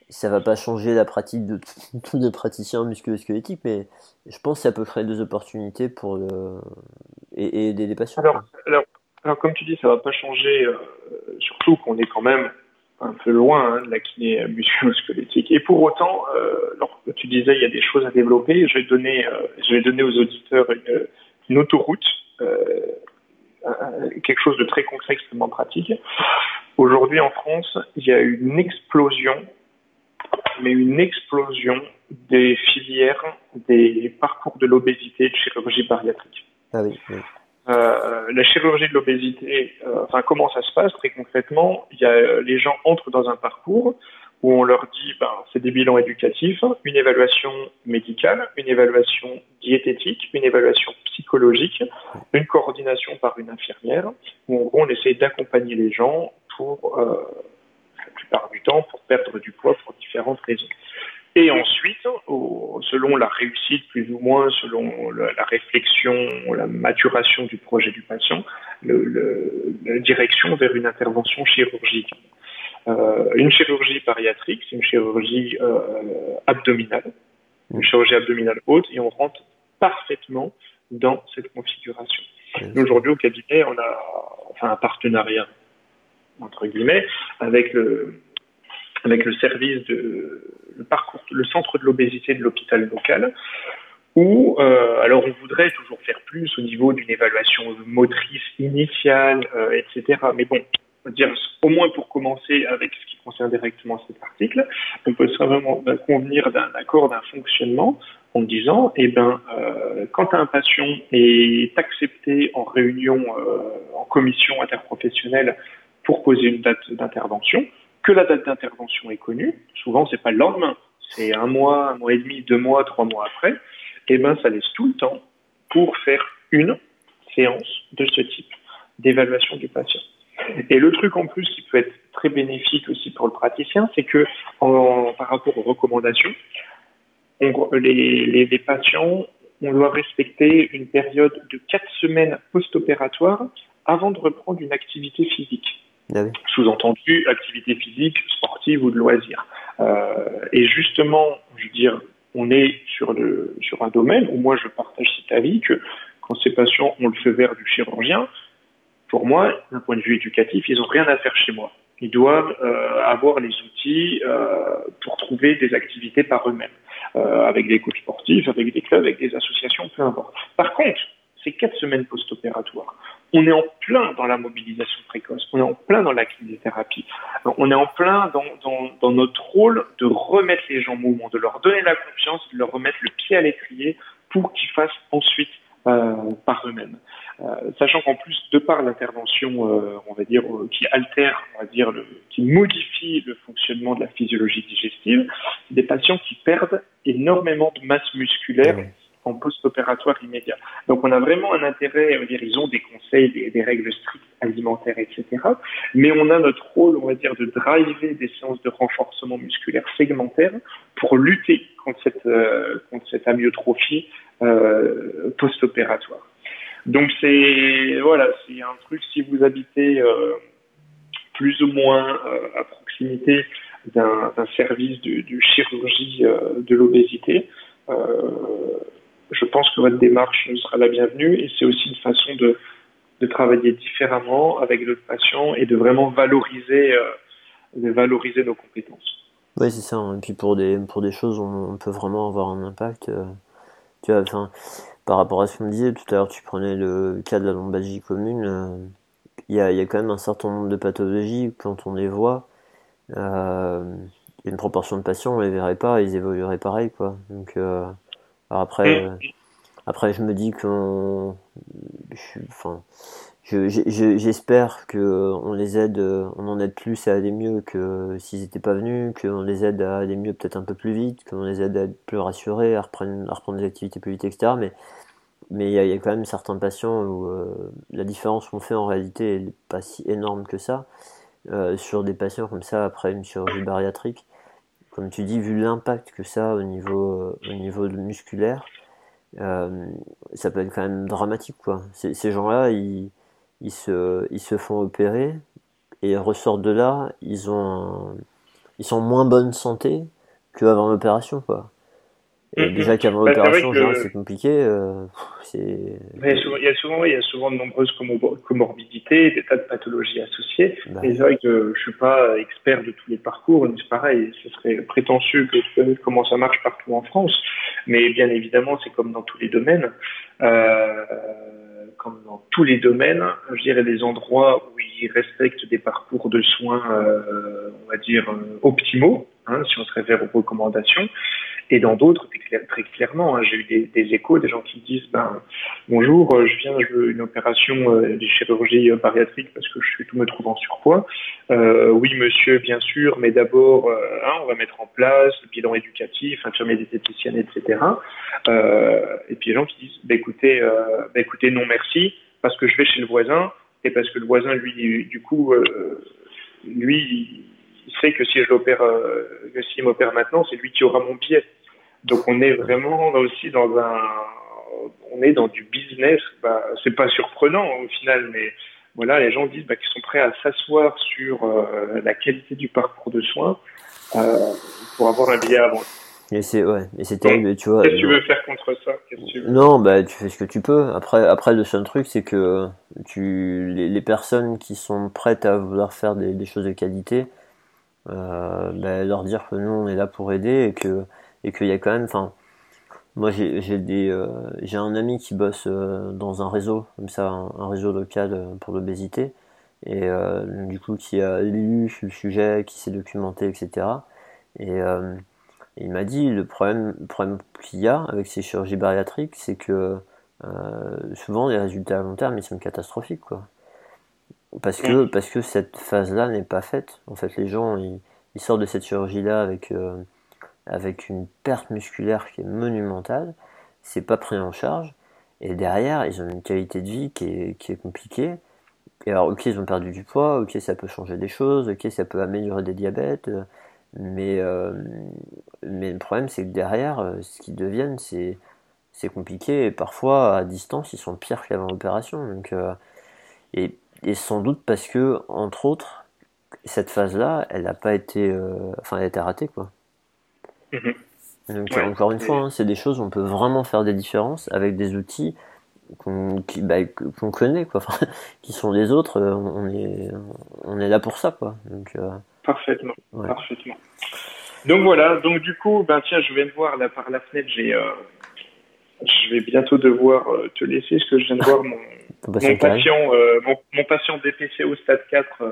ça va pas changer la pratique de tous les praticiens musculo-squelettiques, mais je pense que ça peut créer des opportunités pour le. et, aider les patients. Alors, alors, comme tu dis, ça va pas changer, euh, surtout qu'on est quand même un peu loin hein, de la kiné musculo-squelettique. Et pour autant, euh, alors tu disais, il y a des choses à développer. Je vais donner, euh, je vais donner aux auditeurs une, une autoroute. Euh, quelque chose de très concret, extrêmement pratique. Aujourd'hui en France, il y a une explosion, mais une explosion des filières, des parcours de l'obésité de chirurgie bariatrique. Ah oui, euh, la chirurgie de l'obésité, euh, enfin comment ça se passe très concrètement Il y a les gens entrent dans un parcours où on leur dit ben, c'est des bilans éducatifs, une évaluation médicale, une évaluation diététique, une évaluation psychologique, une coordination par une infirmière, où en gros on essaie d'accompagner les gens pour, euh, la plupart du temps, pour perdre du poids pour différentes raisons. Et ensuite, selon la réussite plus ou moins, selon la, réflexion, la maturation du projet du patient, le, la direction vers une intervention chirurgique. Euh, une chirurgie bariatrique, c'est une chirurgie euh, abdominale, une chirurgie abdominale haute, et on rentre parfaitement dans cette configuration. Aujourd'hui, au cabinet, on a enfin un partenariat entre guillemets avec le avec le service de le parcours, le centre de l'obésité de l'hôpital local, où euh, alors on voudrait toujours faire plus au niveau d'une évaluation motrice initiale, euh, etc. Mais bon, dire au moins pour commencer avec ce qui concerne directement cet article, on peut vraiment convenir d'un accord, d'un fonctionnement en disant, eh ben, euh, quand un patient est accepté en réunion, euh, en commission interprofessionnelle pour poser une date d'intervention, que la date d'intervention est connue, souvent c'est pas le lendemain, c'est un mois, un mois et demi, deux mois, trois mois après, eh ben, ça laisse tout le temps pour faire une séance de ce type d'évaluation du patient. Et le truc en plus qui peut être très bénéfique aussi pour le praticien, c'est que en, par rapport aux recommandations, les, les, patients, on doit respecter une période de quatre semaines post-opératoire avant de reprendre une activité physique. Ah Sous-entendu, activité physique, sportive ou de loisir. Euh, et justement, je veux dire, on est sur, le, sur un domaine où moi je partage cet avis que quand ces patients ont le feu vert du chirurgien, pour moi, d'un point de vue éducatif, ils n'ont rien à faire chez moi. Ils doivent euh, avoir les outils euh, pour trouver des activités par eux-mêmes, euh, avec des coachs sportifs, avec des clubs, avec des associations, peu importe. Par contre, ces quatre semaines post-opératoires, on est en plein dans la mobilisation précoce, on est en plein dans la kinésithérapie, on est en plein dans, dans, dans, notre rôle de remettre les gens en mouvement, de leur donner la confiance, de leur remettre le pied à l'étrier pour qu'ils fassent ensuite euh, par eux-mêmes. Euh, sachant qu'en plus, de par l'intervention, euh, on va dire, qui altère, on va dire, qui modifie le fonctionnement de la physiologie digestive, des patients qui perdent énormément de masse musculaire post-opératoire immédiat. Donc on a vraiment un intérêt, on va dire, ils ont des conseils, des, règles strictes alimentaires, etc. Mais on a notre rôle, on va dire, de driver des séances de renforcement musculaire segmentaire pour lutter contre cette, euh, contre cette amyotrophie euh, post-opératoire. Donc c'est voilà, c'est un truc si vous habitez euh, plus ou moins à proximité d'un service de chirurgie de l'obésité, je pense que votre démarche sera la bienvenue et c'est aussi une façon de, travailler différemment avec le patient et de vraiment valoriser de valoriser nos compétences. Oui, c'est ça. Hein. Et puis pour des, pour des choses où on peut vraiment avoir un impact, euh, tu vois, par rapport à ce qu'on disait tout à l'heure, tu prenais le cas de la lombalgie commune, euh, il y, a, y, a, quand même un certain nombre de pathologies, quand on les voit, euh, une proportion de patients, on les verrait pas, ils évolueraient pareil, quoi. Donc, euh, après, mm. après, je me dis qu'on, enfin, j'espère que on les aide, on en aide plus à aller mieux que s'ils n'étaient pas venus, qu'on les aide à aller mieux peut-être un peu plus vite, qu'on les aide à être plus rassurés, à reprendre, à reprendre des activités plus vite, etc. Mais mais il y, a, quand même certains patients où euh, la différence qu'on fait en réalité n'est pas si énorme que ça. Euh, sur des patients comme ça après une chirurgie bariatrique, comme tu dis, vu l'impact que ça a au niveau, au niveau musculaire, euh, ça peut être quand même dramatique quoi. Ces gens-là, ils se, font opérer et ressortent de là, ils ont ils sont en moins bonne santé qu'avant l'opération. Et mm-hmm. déjà qu'avant bah, l'opération, c'est compliqué. Euh. Il, y a souvent, il, y a souvent, de nombreuses comorbidités, des tas de pathologies associées. Bah. Et c'est vrai que je suis pas expert de tous les parcours, mais c'est pareil, ce serait prétentieux que je connaisse comment ça marche partout en France. Mais bien évidemment, c'est comme dans tous les domaines. Euh, comme dans tous les domaines, je dirais des endroits où ils respectent des parcours de soins, euh, on va dire, euh, optimaux, hein, si on se réfère aux recommandations. Et dans d'autres, très clairement, hein, j'ai eu des, des, échos, des gens qui disent ben, bonjour, euh, je viens, je veux une opération euh, de chirurgie bariatrique parce que je tout me trouve en surpoids. Euh, oui, monsieur, bien sûr, mais d'abord, euh, hein, on va mettre en place le bilan éducatif, infirmier diététicienne, etc. Euh, et puis les gens qui disent, bah, écoutez, bah, écoutez, non merci, parce que je vais chez le voisin et parce que le voisin, lui, du coup, lui, il sait que si je que s'il m'opère maintenant, c'est lui qui aura mon billet. Donc on est vraiment aussi dans un, on est dans du business. Bah, c'est pas surprenant au final, mais voilà, les gens disent bah, qu'ils sont prêts à s'asseoir sur euh, la qualité du parcours de soins euh, pour avoir un billet avant. Et c'est ouais, et c'est terrible, tu vois. Qu'est-ce que tu veux faire contre ça? Non, bah tu fais ce que tu peux. Après, après le seul truc, c'est que tu les, les, personnes qui sont prêtes à vouloir faire des, des choses de qualité, euh, bah, leur dire que nous on est là pour aider et que et qu'il y a quand même, enfin, moi j'ai des, euh, j'ai un ami qui bosse euh, dans un réseau comme ça, un, réseau local euh, pour l'obésité et du coup qui a lu le sujet, qui s'est documenté, etc. Et il m'a dit le problème, le problème qu'il y a avec ces chirurgies bariatriques, c'est que souvent les résultats à long terme ils sont catastrophiques quoi. Parce que parce que cette phase-là n'est pas faite. En fait, les gens ils, ils sortent de cette chirurgie-là avec avec une perte musculaire qui est monumentale, c'est pas pris en charge, et derrière, ils ont une qualité de vie qui est, qui est compliquée. Et alors, ok, ils ont perdu du poids, ok, ça peut changer des choses, ok, ça peut améliorer des diabètes, mais, euh, mais le problème, c'est que derrière, euh, ce qu'ils deviennent, c'est, c'est compliqué, et parfois, à distance, ils sont pires qu'avant l'opération. Donc, euh, et, et sans doute parce que, entre autres, cette phase-là, elle n'a pas été, enfin, elle a été ratée, quoi. Mhm. Donc, encore une fois, hein, c'est des choses où on peut vraiment faire des différences avec des outils qu'on bah, connaît, quoi. qui sont les autres. Euh, on est, on est là pour ça, quoi. Donc, euh, parfaitement, parfaitement. Donc voilà. Donc du coup, ben tiens, je viens de voir là par la fenêtre. J'ai, euh, je vais bientôt devoir te laisser, parce que je viens de voir mon, mon patient, mon, mon, patient DPC au stade 4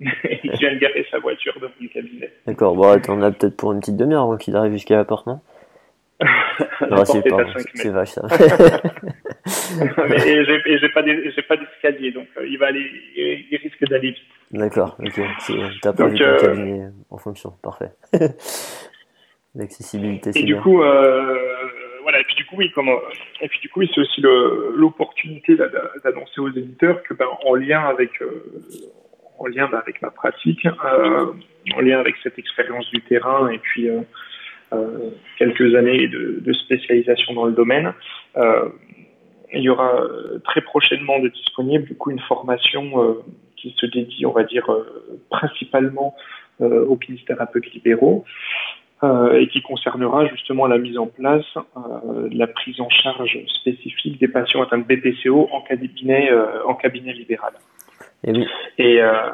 il vient de garer sa voiture devant le cabinet. D'accord, bon, on a peut-être pour une petite demi-heure avant qu'il arrive jusqu'à la porte, non? Non, c'est c'est vache ça. mais j'ai pas pas d'escalier, donc euh, il va aller, il risque d'aller vite. D'accord, ok. T'as pas vu ton euh, cabinet en fonction, parfait. L'accessibilité, c'est Et du coup, euh, voilà, et puis du coup, oui, comment, et puis du coup, c'est aussi l'opportunité d'annoncer aux éditeurs que, ben, en lien avec, en lien avec ma pratique, euh, en lien avec cette expérience du terrain et puis euh, euh, quelques années de, spécialisation dans le domaine. il y aura très prochainement de disponible du coup une formation qui se dédie, on va dire, principalement aux kinésithérapeutes libéraux. Et qui concernera justement la mise en place de la prise en charge spécifique des patients atteints de BPCO en cabinet, en cabinet libéral. Et, oui. et euh,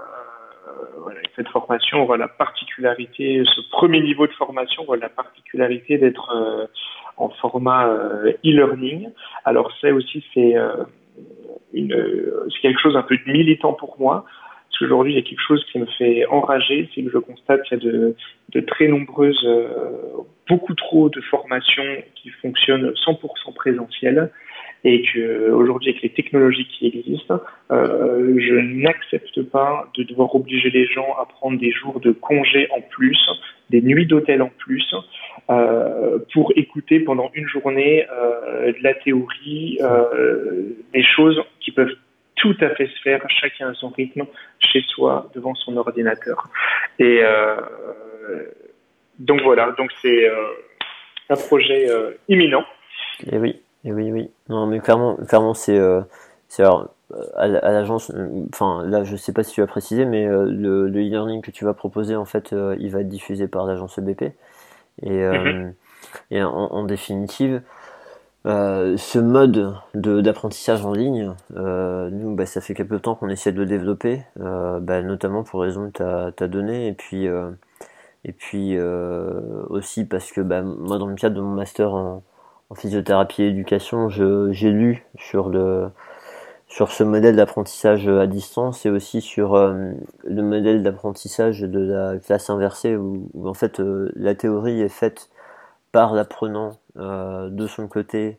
cette formation aura la particularité, ce premier niveau de formation aura la particularité d'être en format e-learning. Alors c'est aussi c'est quelque chose un peu de militant pour moi parce qu'aujourd'hui il y a quelque chose qui me fait enrager, c'est que je constate qu'il y a de, de très nombreuses beaucoup trop de formations qui fonctionnent 100% présentielles et que aujourd'hui avec les technologies qui existent, euh, je n'accepte pas de devoir obliger les gens à prendre des jours de congé en plus, des nuits d'hôtel en plus, euh, pour écouter pendant une journée euh, de la théorie, euh, des choses qui peuvent tout à fait se faire, chacun à son rythme, chez soi, devant son ordinateur. Et euh, donc voilà, donc c'est euh, un projet imminent. Et oui. Et oui, oui. Non, mais clairement, clairement c'est. Euh, alors, à, l'agence, enfin là je sais pas si tu as précisé, mais euh, le e-learning que tu vas proposer en fait euh, il va être diffusé par l'agence EBP et, mhm. et en, définitive ce mode d'apprentissage en ligne, nous bah, ça fait quelque temps qu'on essaie de le développer, bah, notamment pour raison que tu as, donné et puis et puis aussi parce que bah, moi dans le cadre de mon master en en physiothérapie et éducation, j'ai lu sur le sur ce modèle d'apprentissage à distance et aussi sur euh, le modèle d'apprentissage de la classe inversée où, en fait euh, la théorie est faite par l'apprenant euh, de son côté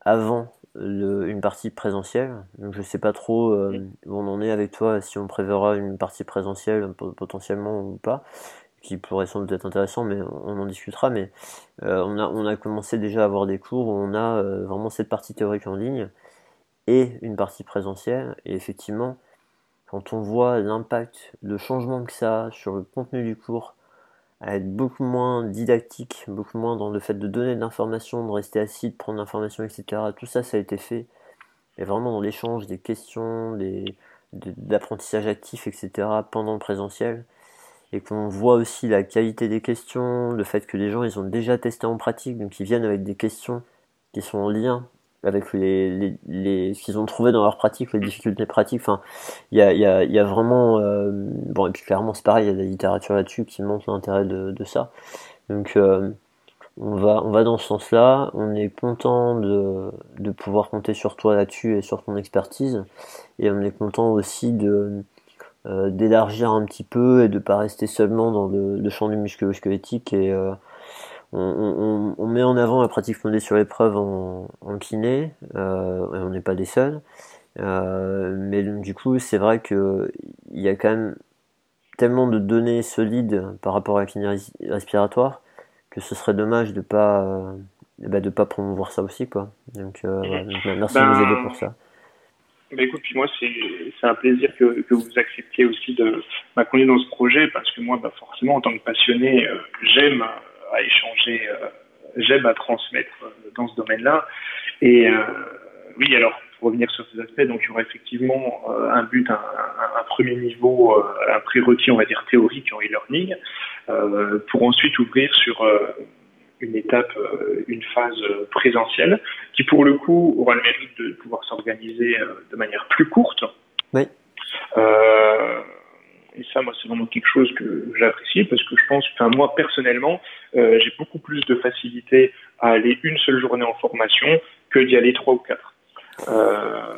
avant une partie présentielle. Donc je sais pas trop où on en est avec toi, si on préverra une partie présentielle potentiellement ou pas qui pourrait doute être intéressant, mais on en discutera. Mais euh, on, a, on a commencé déjà à avoir des cours où on a euh, vraiment cette partie théorique en ligne et une partie présentielle. Et effectivement, quand on voit l'impact, le changement que ça a sur le contenu du cours, à être beaucoup moins didactique, beaucoup moins dans le fait de donner de l'information, de rester assis, de prendre l'information, etc. Tout ça, ça a été fait. Et vraiment dans l'échange des questions, des, d'apprentissage actif, etc. pendant le présentiel et qu'on voit aussi la qualité des questions, le fait que les gens ils ont déjà testé en pratique, donc ils viennent avec des questions qui sont en lien avec les, les, ce qu'ils ont trouvé dans leur pratique, les difficultés pratiques. Enfin, il y a, y, a, y a vraiment euh, bon et puis clairement c'est pareil, il y a de la littérature là-dessus qui montre l'intérêt de, de, ça. Donc euh, on va on va dans ce sens-là. On est content de, de pouvoir compter sur toi là-dessus et sur ton expertise, et on est content aussi de euh, d'élargir un petit peu et de pas rester seulement dans le, champ du musculo-squelettique et euh, on, met en avant la pratique fondée sur l'épreuve en, en kiné euh, et on n'est pas des seuls. Mais du coup c'est vrai que il y a quand même tellement de données solides par rapport à la kiné respiratoire que ce serait dommage de pas bah, de pas promouvoir ça aussi quoi. Donc, merci de nous aider pour ça bah écoute, puis moi, c'est un plaisir que, que vous acceptiez aussi de m'accompagner dans ce projet parce que moi, bah forcément, en tant que passionné, euh, j'aime à échanger, euh, j'aime à transmettre euh, dans ce domaine-là. Et oui, alors, pour revenir sur ces aspects, donc il y aura effectivement un but, un, un, un premier niveau, un prérequis, on va dire, théorique en e-learning, pour ensuite ouvrir sur une étape, euh, une phase euh, présentielle, qui pour le coup aura le mérite de pouvoir s'organiser euh, de manière plus courte. Oui. et ça, moi, c'est vraiment quelque chose que j'apprécie parce que je pense, enfin, moi, personnellement, j'ai beaucoup plus de facilité à aller une seule journée en formation que d'y aller trois ou quatre. Euh,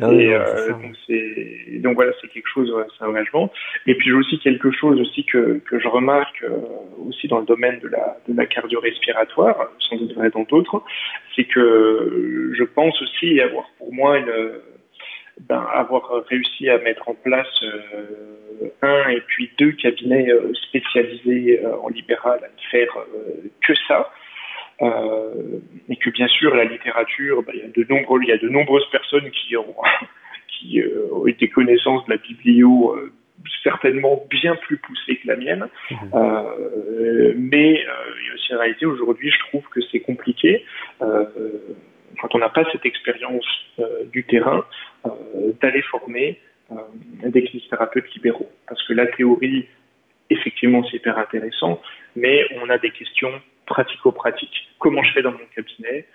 ah et euh, donc, donc voilà, c'est quelque chose, c'est un engagement. Et puis j'ai aussi quelque chose aussi que, que je remarque euh, aussi dans le domaine de la, de la cardio-respiratoire, sans doute dans d'autres, c'est que je pense aussi avoir pour moi une, ben, avoir réussi à mettre en place euh, un et puis deux cabinets euh, spécialisés en libéral à ne faire que ça. Euh, et que bien sûr la littérature, bah, il, y a de nombreux, il y a de nombreuses personnes qui ont, qui, euh, ont des connaissances de la biblio euh, certainement bien plus poussées que la mienne. Mmh. Euh, mais a aussi une réalité aujourd'hui, je trouve que c'est compliqué quand on n'a pas cette expérience du terrain d'aller former des kinésithérapeutes libéraux. Parce que la théorie, effectivement, c'est hyper intéressant, mais on a des questions pratico-pratique. Comment je fais dans mon cabinet?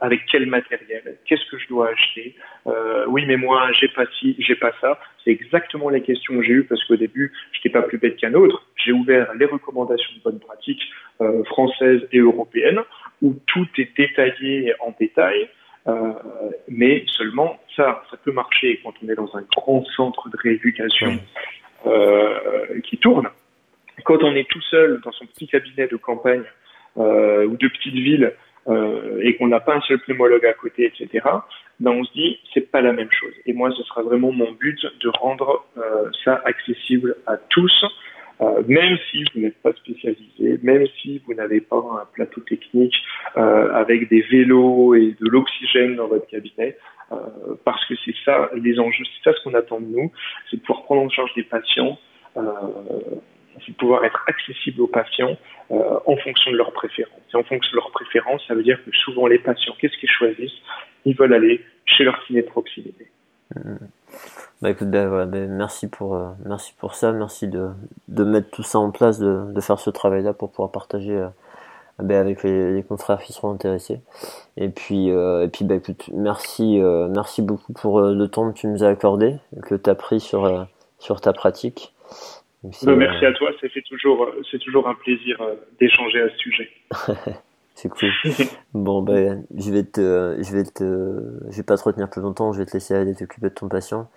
Avec quel matériel, qu'est-ce que je dois acheter, oui mais moi j'ai pas ci, j'ai pas ça. C'est exactement les questions que j'ai eues parce qu'au début je n'étais pas plus bête qu'un autre. J'ai ouvert les recommandations de bonne pratique françaises et européennes où tout est détaillé en détail. Euh, mais seulement ça, ça peut marcher quand on est dans un grand centre de rééducation euh, qui tourne. Quand on est tout seul dans son petit cabinet de campagne euh, ou de petite ville euh, et qu'on n'a pas un seul pneumologue à côté, etc., ben on se dit c'est pas la même chose. Et moi, ce sera vraiment mon but de rendre euh, ça accessible à tous, euh, même si vous n'êtes pas spécialisé, même si vous n'avez pas un plateau technique euh, avec des vélos et de l'oxygène dans votre cabinet, euh, parce que c'est ça les enjeux, c'est ça ce qu'on attend de nous, c'est de pouvoir prendre en charge des patients, c'est de pouvoir être accessible aux patients en fonction de leurs préférences. Et en fonction de leurs préférences, ça veut dire que souvent les patients, qu'est-ce qu'ils choisissent? Ils veulent aller chez leur kiné de proximité. Mmh. Écoute, bah, bah, merci pour euh, merci pour ça, merci de, de mettre tout ça en place, de, de faire ce travail-là pour pouvoir partager euh, bah, avec les, confrères qui seront intéressés. Et puis euh, et puis bah écoute, merci merci beaucoup pour le temps que tu nous as accordé, que tu as pris sur sur ta pratique. Merci à toi, c'est toujours c'est toujours un plaisir d'échanger à ce sujet. C'est cool. bon, ben, je vais te, je vais te, je vais pas te retenir plus longtemps. Je vais te laisser aller t'occuper de ton patient.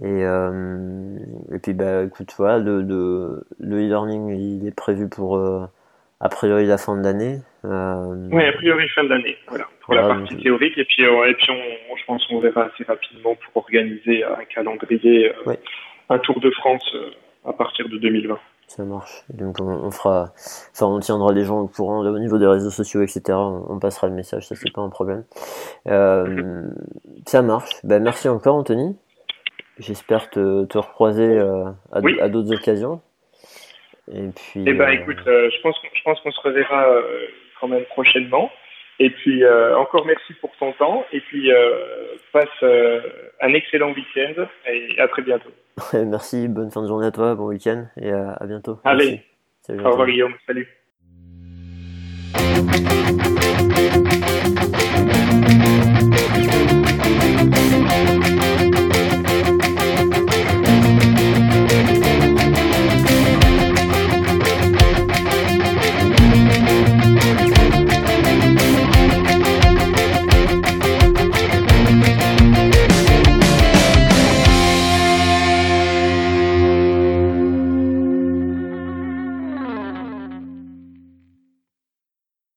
Et, euh, et puis, bah, écoute, voilà, le, le, le e-learning, il est prévu pour, euh, a priori, la fin de l'année. Euh... Oui, a priori, fin de l'année, voilà, pour la partie théorique. Et puis, euh, et puis on, je pense qu'on verra assez rapidement pour organiser un calendrier, euh, un Tour de France à partir de 2020. Ça marche. Donc on, fera, enfin on tiendra les gens au courant au niveau des réseaux sociaux, etc. On, passera le message, ça c'est pas un problème. Euh, ça marche. Ben, merci encore Anthony. J'espère te, te recroiser euh, à, d'autres occasions. Et puis. Eh ben euh, écoute, je pense je pense qu'on se reverra quand même prochainement. Et puis encore merci pour ton temps. Et puis passe un excellent week-end et à très bientôt. Merci, bonne fin de journée à toi, bon week-end et à, bientôt. Allez, au revoir Guillaume, salut.